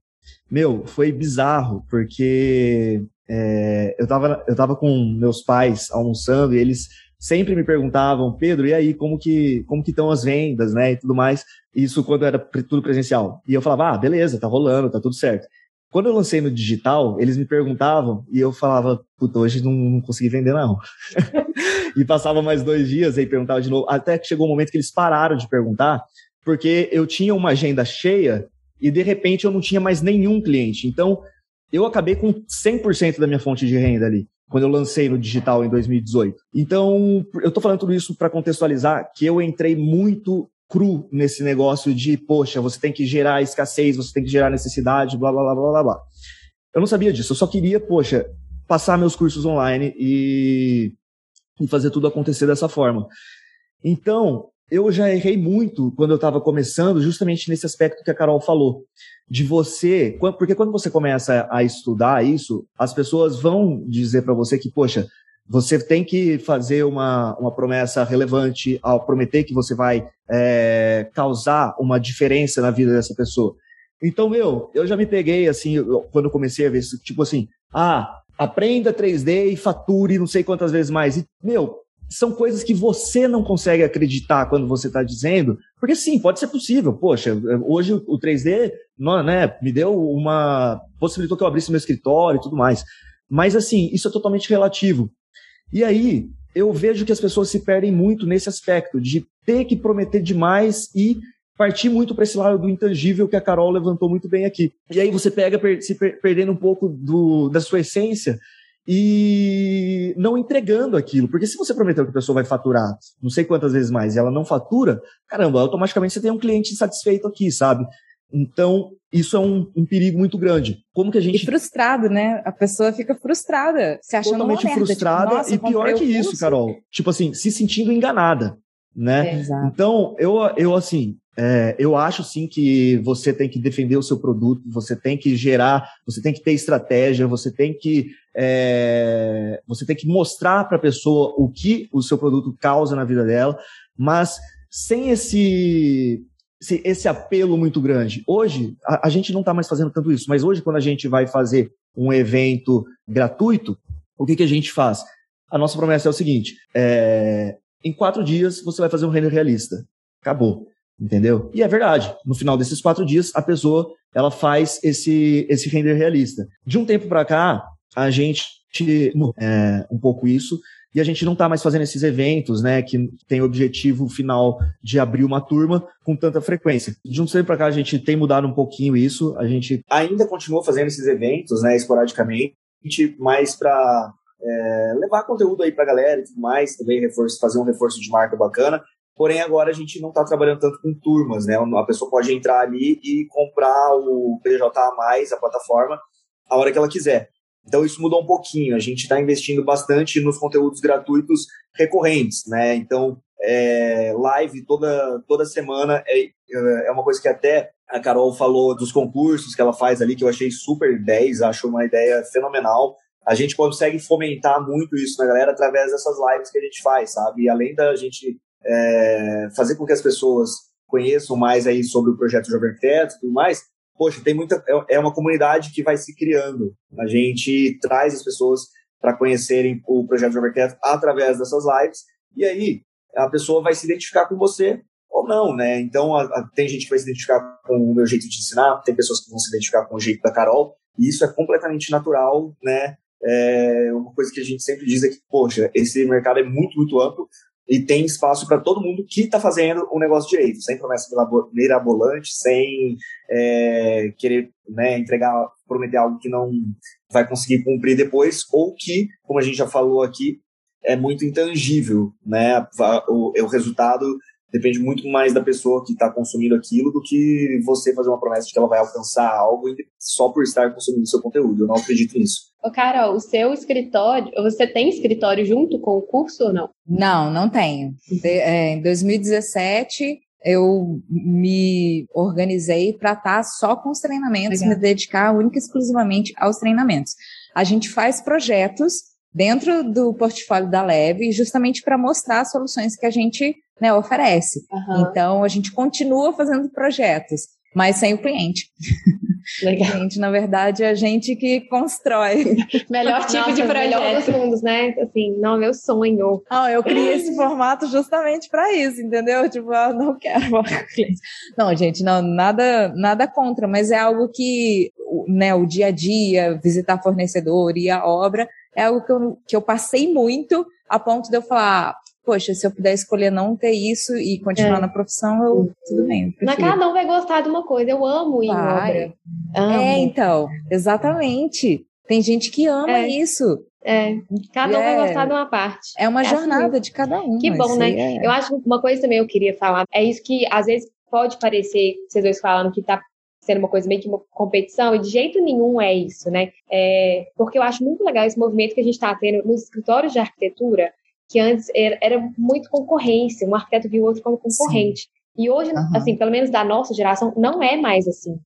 Meu, foi bizarro, porque é, eu, tava, eu tava com meus pais almoçando e eles sempre me perguntavam, Pedro, e aí, como que como que estão as vendas, né, e tudo mais. Isso quando era tudo presencial. E eu falava, ah, beleza, tá rolando, tá tudo certo. Quando eu lancei no digital, eles me perguntavam e eu falava, puta, hoje não, não consegui vender não. e passava mais dois dias e perguntava de novo, até que chegou um momento que eles pararam de perguntar, porque eu tinha uma agenda cheia e de repente eu não tinha mais nenhum cliente. Então, eu acabei com 100% da minha fonte de renda ali, quando eu lancei no digital em 2018. Então, eu tô falando tudo isso para contextualizar que eu entrei muito cru nesse negócio de, poxa, você tem que gerar escassez, você tem que gerar necessidade, blá, blá, blá, blá, blá. Eu não sabia disso, eu só queria, poxa, passar meus cursos online e, e fazer tudo acontecer dessa forma. Então, eu já errei muito quando eu estava começando, justamente nesse aspecto que a Carol falou, de você, porque quando você começa a estudar isso, as pessoas vão dizer para você que, poxa, você tem que fazer uma, uma promessa relevante ao prometer que você vai é, causar uma diferença na vida dessa pessoa. Então, meu, eu já me peguei assim, quando comecei a ver isso, tipo assim, ah, aprenda 3D e fature não sei quantas vezes mais. E, meu, são coisas que você não consegue acreditar quando você está dizendo, porque sim, pode ser possível. Poxa, hoje o 3D né, me deu uma. possibilitou que eu abrisse meu escritório e tudo mais. Mas assim, isso é totalmente relativo. E aí, eu vejo que as pessoas se perdem muito nesse aspecto de ter que prometer demais e partir muito para esse lado do intangível que a Carol levantou muito bem aqui. E aí você pega se perdendo um pouco do, da sua essência e não entregando aquilo. Porque se você prometeu que a pessoa vai faturar não sei quantas vezes mais e ela não fatura, caramba, automaticamente você tem um cliente insatisfeito aqui, sabe? Então, isso é um, um, perigo muito grande. Como que a gente. E frustrado, né? A pessoa fica frustrada, se achando Totalmente uma merda, tipo, frustrada tipo, e pior que isso, Carol. Tipo assim, se sentindo enganada, né? É, então, eu, eu assim, é, eu acho sim que você tem que defender o seu produto, você tem que gerar, você tem que ter estratégia, você tem que é, você tem que mostrar para a pessoa o que o seu produto causa na vida dela, mas sem esse esse, esse apelo muito grande. Hoje, a, a gente não está mais fazendo tanto isso, mas hoje, quando a gente vai fazer um evento gratuito, o que, que a gente faz? A nossa promessa é o seguinte: é, em quatro dias você vai fazer um render realista. Acabou. Entendeu? E é verdade. No final desses quatro dias, a pessoa ela faz esse, esse render realista. De um tempo para cá, a gente é, um pouco isso e a gente não está mais fazendo esses eventos, né, que tem o objetivo final de abrir uma turma com tanta frequência. De um tempo para cá a gente tem mudado um pouquinho isso, a gente ainda continua fazendo esses eventos, né, esporadicamente, mais para é, levar conteúdo aí para a galera e tudo mais, também reforço, fazer um reforço de marca bacana. Porém, agora a gente não está trabalhando tanto com turmas, né? A pessoa pode entrar ali e comprar o PJ a mais, a plataforma, a hora que ela quiser. Então isso mudou um pouquinho. A gente está investindo bastante nos conteúdos gratuitos recorrentes, né? Então é, live toda toda semana é, é uma coisa que até a Carol falou dos concursos que ela faz ali que eu achei super 10, acho uma ideia fenomenal. A gente consegue fomentar muito isso na galera através dessas lives que a gente faz, sabe? E além da gente é, fazer com que as pessoas conheçam mais aí sobre o projeto Jovem Arquiteto e tudo mais, poxa, tem muita é, é uma comunidade que vai se criando. A gente traz as pessoas para conhecerem o projeto Jovem Arquiteto através dessas lives e aí a pessoa vai se identificar com você ou não, né? Então a, a, tem gente que vai se identificar com o meu jeito de ensinar, tem pessoas que vão se identificar com o jeito da Carol e isso é completamente natural, né? É uma coisa que a gente sempre diz é que, poxa, esse mercado é muito, muito amplo e tem espaço para todo mundo que está fazendo o negócio direito, sem promessa mirabolante, sem é, querer né, entregar, prometer algo que não vai conseguir cumprir depois, ou que, como a gente já falou aqui, é muito intangível, né? O, o resultado depende muito mais da pessoa que está consumindo aquilo do que você fazer uma promessa de que ela vai alcançar algo só por estar consumindo seu conteúdo. Eu não acredito nisso. Ô, Carol, o seu escritório, você tem escritório junto com o curso ou não? Não, não tenho. De, é, em 2017, eu me organizei para estar tá só com os treinamentos, Legal. me dedicar única e exclusivamente aos treinamentos. A gente faz projetos dentro do portfólio da Leve, justamente para mostrar as soluções que a gente né, oferece. Uhum. Então, a gente continua fazendo projetos, mas sem o cliente. Legal. O cliente, na verdade, é a gente que constrói. Melhor tipo Nossa, de projeto. Melhor dos mundos, né? Assim, não, meu sonho. Ah, eu criei esse formato justamente para isso, entendeu? Tipo, eu não quero cliente. Não, gente, não, nada, nada contra, mas é algo que, né, o dia a dia, visitar fornecedor e a obra, é algo que eu, que eu passei muito a ponto de eu falar, poxa, se eu puder escolher não ter isso e continuar é. na profissão, eu tudo bem. Mas cada um vai gostar de uma coisa. Eu amo ir obra. Amo. É, então, exatamente. Tem gente que ama é. isso. É, cada um é, vai gostar de uma parte. É uma é jornada assim. de cada um. Que bom, né? É. Eu acho que uma coisa também eu queria falar, é isso que às vezes pode parecer, vocês dois falando que tá sendo uma coisa meio que uma competição, e de jeito nenhum é isso, né? É, porque eu acho muito legal esse movimento que a gente está tendo nos escritórios de arquitetura, que antes era, era muito concorrência, um arquiteto viu o outro como concorrente. Sim. E hoje, uhum. assim, pelo menos da nossa geração, não é mais assim.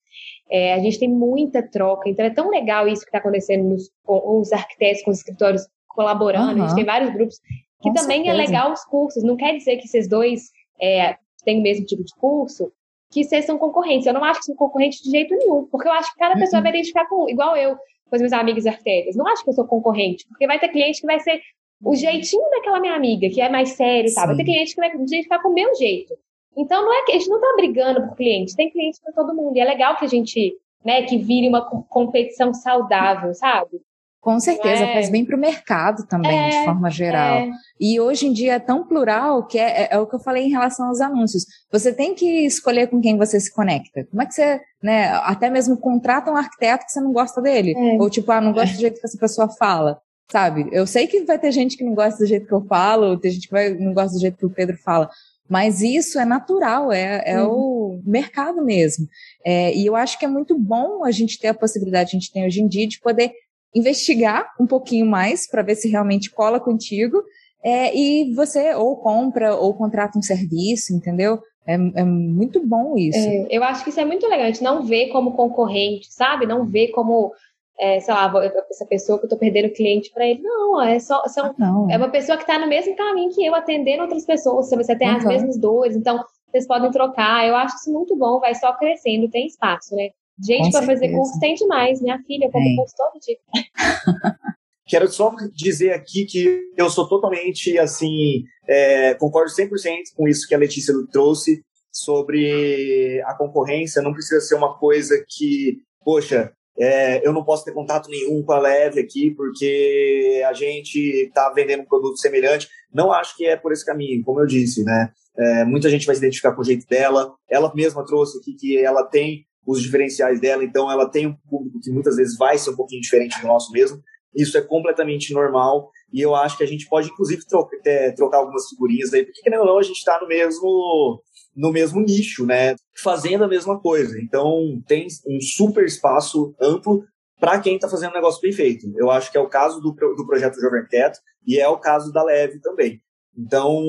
É, a gente tem muita troca, então é tão legal isso que está acontecendo nos, com os arquitetos, com os escritórios colaborando, uhum. a gente tem vários grupos, que com também é certeza. é legal os cursos, não quer dizer que esses dois é, têm o mesmo tipo de curso, que vocês são concorrentes. Eu não acho que são concorrentes de jeito nenhum, porque eu acho que cada pessoa uhum. vai identificar com, igual eu, com os meus amigos arquitetos. Não acho que eu sou concorrente, porque vai ter cliente que vai ser o jeitinho daquela minha amiga, que é mais sério, sabe? Vai ter cliente que vai identificar com o meu jeito. Então, não é que a gente não tá brigando por cliente, tem cliente para todo mundo. E é legal que a gente, né, que vire uma competição saudável, sabe? Com certeza, é. faz bem para o mercado também, é, de forma geral. É. E hoje em dia é tão plural que é, é, é, o que eu falei em relação aos anúncios. Você tem que escolher com quem você se conecta. Como é que você, né, até mesmo contrata um arquiteto que você não gosta dele? É. Ou tipo, ah, não gosta do jeito que essa pessoa fala. Sabe? Eu sei que vai ter gente que não gosta do jeito que eu falo, tem gente que vai, não gosta do jeito que o Pedro fala. Mas isso é natural, é, é uhum. o mercado mesmo. É, e eu acho que é muito bom a gente ter a possibilidade, a gente tem hoje em dia, de poder investigar um pouquinho mais para ver se realmente cola contigo. É, e você ou compra ou contrata um serviço, entendeu? É, é muito bom isso. É, eu acho que isso é muito legal. A gente não vê como concorrente, sabe? Não vê como é, sei lá, essa pessoa que eu tô perdendo cliente para ele. Não, é só são, ah, não. é uma pessoa que está no mesmo caminho que eu, atendendo outras pessoas. Você tem uhum. as mesmas dores. Então, vocês podem trocar. Eu acho isso muito bom, vai só crescendo, tem espaço, né? Gente para fazer curso tem demais. Minha filha como curso todo dia. Quero só dizer aqui que eu sou totalmente, assim, é, concordo 100% com isso que a Letícia trouxe sobre a concorrência. Não precisa ser uma coisa que, poxa, é, eu não posso ter contato nenhum com a Leve aqui, porque a gente está vendendo um produto semelhante. Não acho que é por esse caminho, como eu disse, né? É, muita gente vai se identificar com o jeito dela. Ela mesma trouxe aqui que ela tem os diferenciais dela, então ela tem um público que muitas vezes vai ser um pouquinho diferente do nosso mesmo. Isso é completamente normal e eu acho que a gente pode, inclusive, trocar, é, trocar algumas figurinhas aí, porque, querendo ou não, a gente está no mesmo, no mesmo nicho, né? Fazendo a mesma coisa. Então, tem um super espaço amplo para quem está fazendo um negócio bem feito. Eu acho que é o caso do, do projeto Jovem Teto e é o caso da Leve também. Então,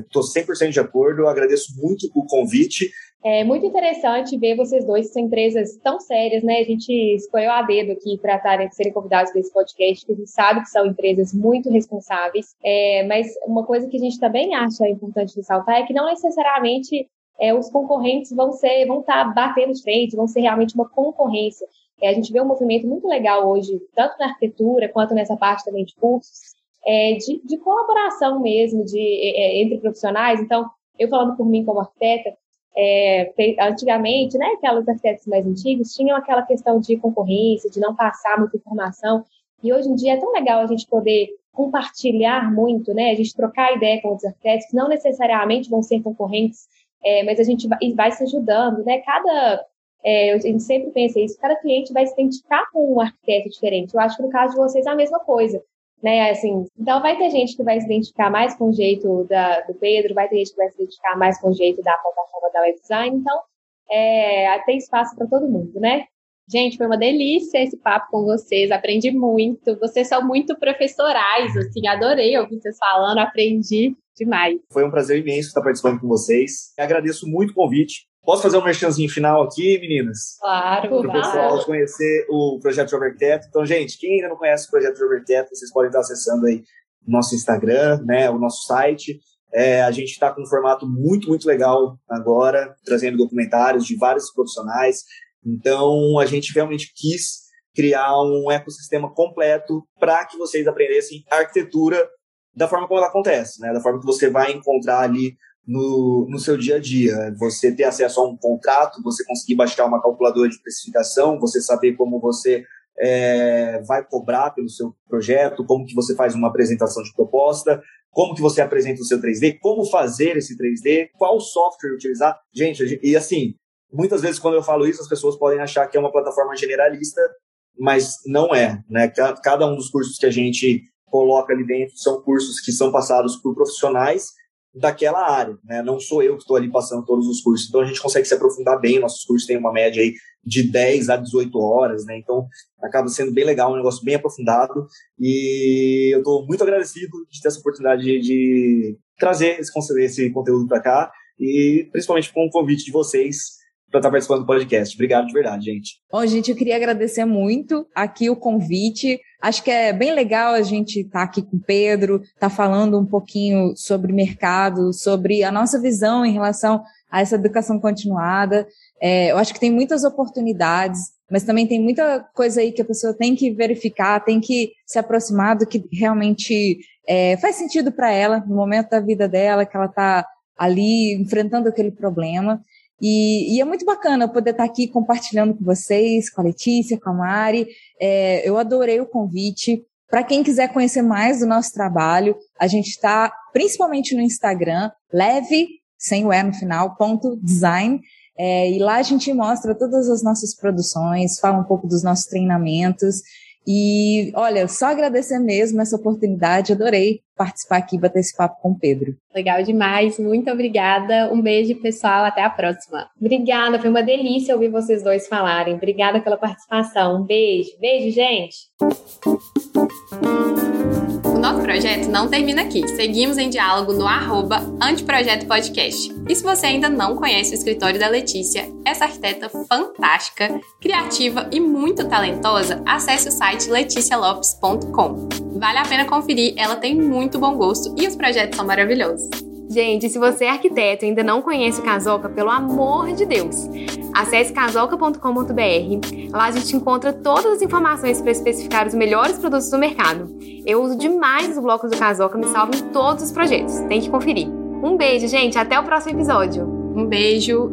estou é, 100% de acordo, agradeço muito o convite. É muito interessante ver vocês dois, que são empresas tão sérias, né? A gente escolheu a dedo aqui para serem convidados desse podcast, porque a gente sabe que são empresas muito responsáveis. É, mas uma coisa que a gente também acha importante ressaltar é que não necessariamente é, os concorrentes vão ser, vão estar tá batendo de frente, vão ser realmente uma concorrência. É, a gente vê um movimento muito legal hoje, tanto na arquitetura quanto nessa parte também de cursos, é, de, de, colaboração mesmo de, é, é, entre profissionais. Então, eu falando por mim como arquiteta, é, antigamente, né, aquelas arquitetos mais antigos tinham aquela questão de concorrência, de não passar muita informação, e hoje em dia é tão legal a gente poder compartilhar muito, né, a gente trocar ideia com os arquitetos, que não necessariamente vão ser concorrentes, é, mas a gente vai, vai, se ajudando, né, cada, é, gente sempre pensa isso, cada cliente vai se identificar com um arquiteto diferente, eu acho que no caso de vocês é a mesma coisa, né? Assim, então vai ter gente que vai se identificar mais com o jeito da, do Pedro, vai ter gente que vai se identificar mais com o jeito da plataforma da web design, então é, tem espaço para todo mundo, né? Gente, foi uma delícia esse papo com vocês, aprendi muito. Vocês são muito professorais, assim, adorei ouvir vocês falando, aprendi demais. Foi um prazer imenso estar participando com vocês. agradeço muito o convite. Posso fazer um merchanzinho final aqui, meninas? Claro, Para o pessoal conhecer o Projeto Jovem Teto. Então, gente, quem ainda não conhece o Projeto Jovem Teto, vocês podem estar acessando aí o nosso Instagram, né, o nosso site. É, a gente está com um formato muito, muito legal agora, trazendo documentários de vários profissionais. Então, a gente realmente quis criar um ecossistema completo para que vocês aprendessem arquitetura da forma como ela acontece, né? Da forma que você vai encontrar ali no, no seu dia a dia. Você ter acesso a um contrato, você conseguir baixar uma calculadora de especificação, você saber como você é, vai cobrar pelo seu projeto, como que você faz uma apresentação de proposta, como que você apresenta o seu 3D, como fazer esse 3D, qual software utilizar. Gente, e assim, muitas vezes quando eu falo isso, as pessoas podem achar que é uma plataforma generalista, mas não é, né? Cada um dos cursos que a gente coloca ali dentro são cursos que são passados por profissionais daquela área, né? Não sou eu que estou ali passando todos os cursos. Então a gente consegue se aprofundar bem. Nossos cursos têm uma média aí de 10 a 18 horas, né? Então acaba sendo bem legal, um negócio bem aprofundado. E eu estou muito agradecido de ter essa oportunidade de, de trazer esse, esse conteúdo para cá e principalmente com o convite de vocês para estar participando do podcast. Obrigado de verdade, gente. Bom, gente, eu queria agradecer muito aqui o convite. Acho que é bem legal a gente estar tá aqui com o Pedro, estar tá falando um pouquinho sobre mercado, sobre a nossa visão em relação a essa educação continuada. É, eu acho que tem muitas oportunidades, mas também tem muita coisa aí que a pessoa tem que verificar, tem que se aproximar do que realmente é, faz sentido para ela, no momento da vida dela, que ela está ali enfrentando aquele problema. E, e, é muito bacana poder estar aqui compartilhando com vocês, com a Letícia, com a Mari. É, eu adorei o convite. Para quem quiser conhecer mais do nosso trabalho, a gente está principalmente no Instagram, leve, sem o E no final, ponto design. É, e lá a gente mostra todas as nossas produções, fala um pouco dos nossos treinamentos e olha, só agradecer mesmo essa oportunidade, adorei participar aqui, bater esse papo com o Pedro. Legal demais, muito obrigada. Um beijo, pessoal, até a próxima. Obrigada, foi uma delícia ouvir vocês dois falarem. Obrigada pela participação. Um beijo, beijo, gente nosso projeto não termina aqui. Seguimos em diálogo no arroba Anteprojeto Podcast. E se você ainda não conhece o escritório da Letícia, essa arquiteta fantástica, criativa e muito talentosa, acesse o site leticialopes.com. Vale a pena conferir, ela tem muito bom gosto e os projetos são maravilhosos. Gente, se você é arquiteto e ainda não conhece o Casoca, pelo amor de Deus, acesse casoca.com.br. Lá a gente encontra todas as informações para especificar os melhores produtos do mercado. Eu uso demais os blocos do Casoca, me salvam todos os projetos. Tem que conferir. Um beijo, gente. Até o próximo episódio. Um beijo.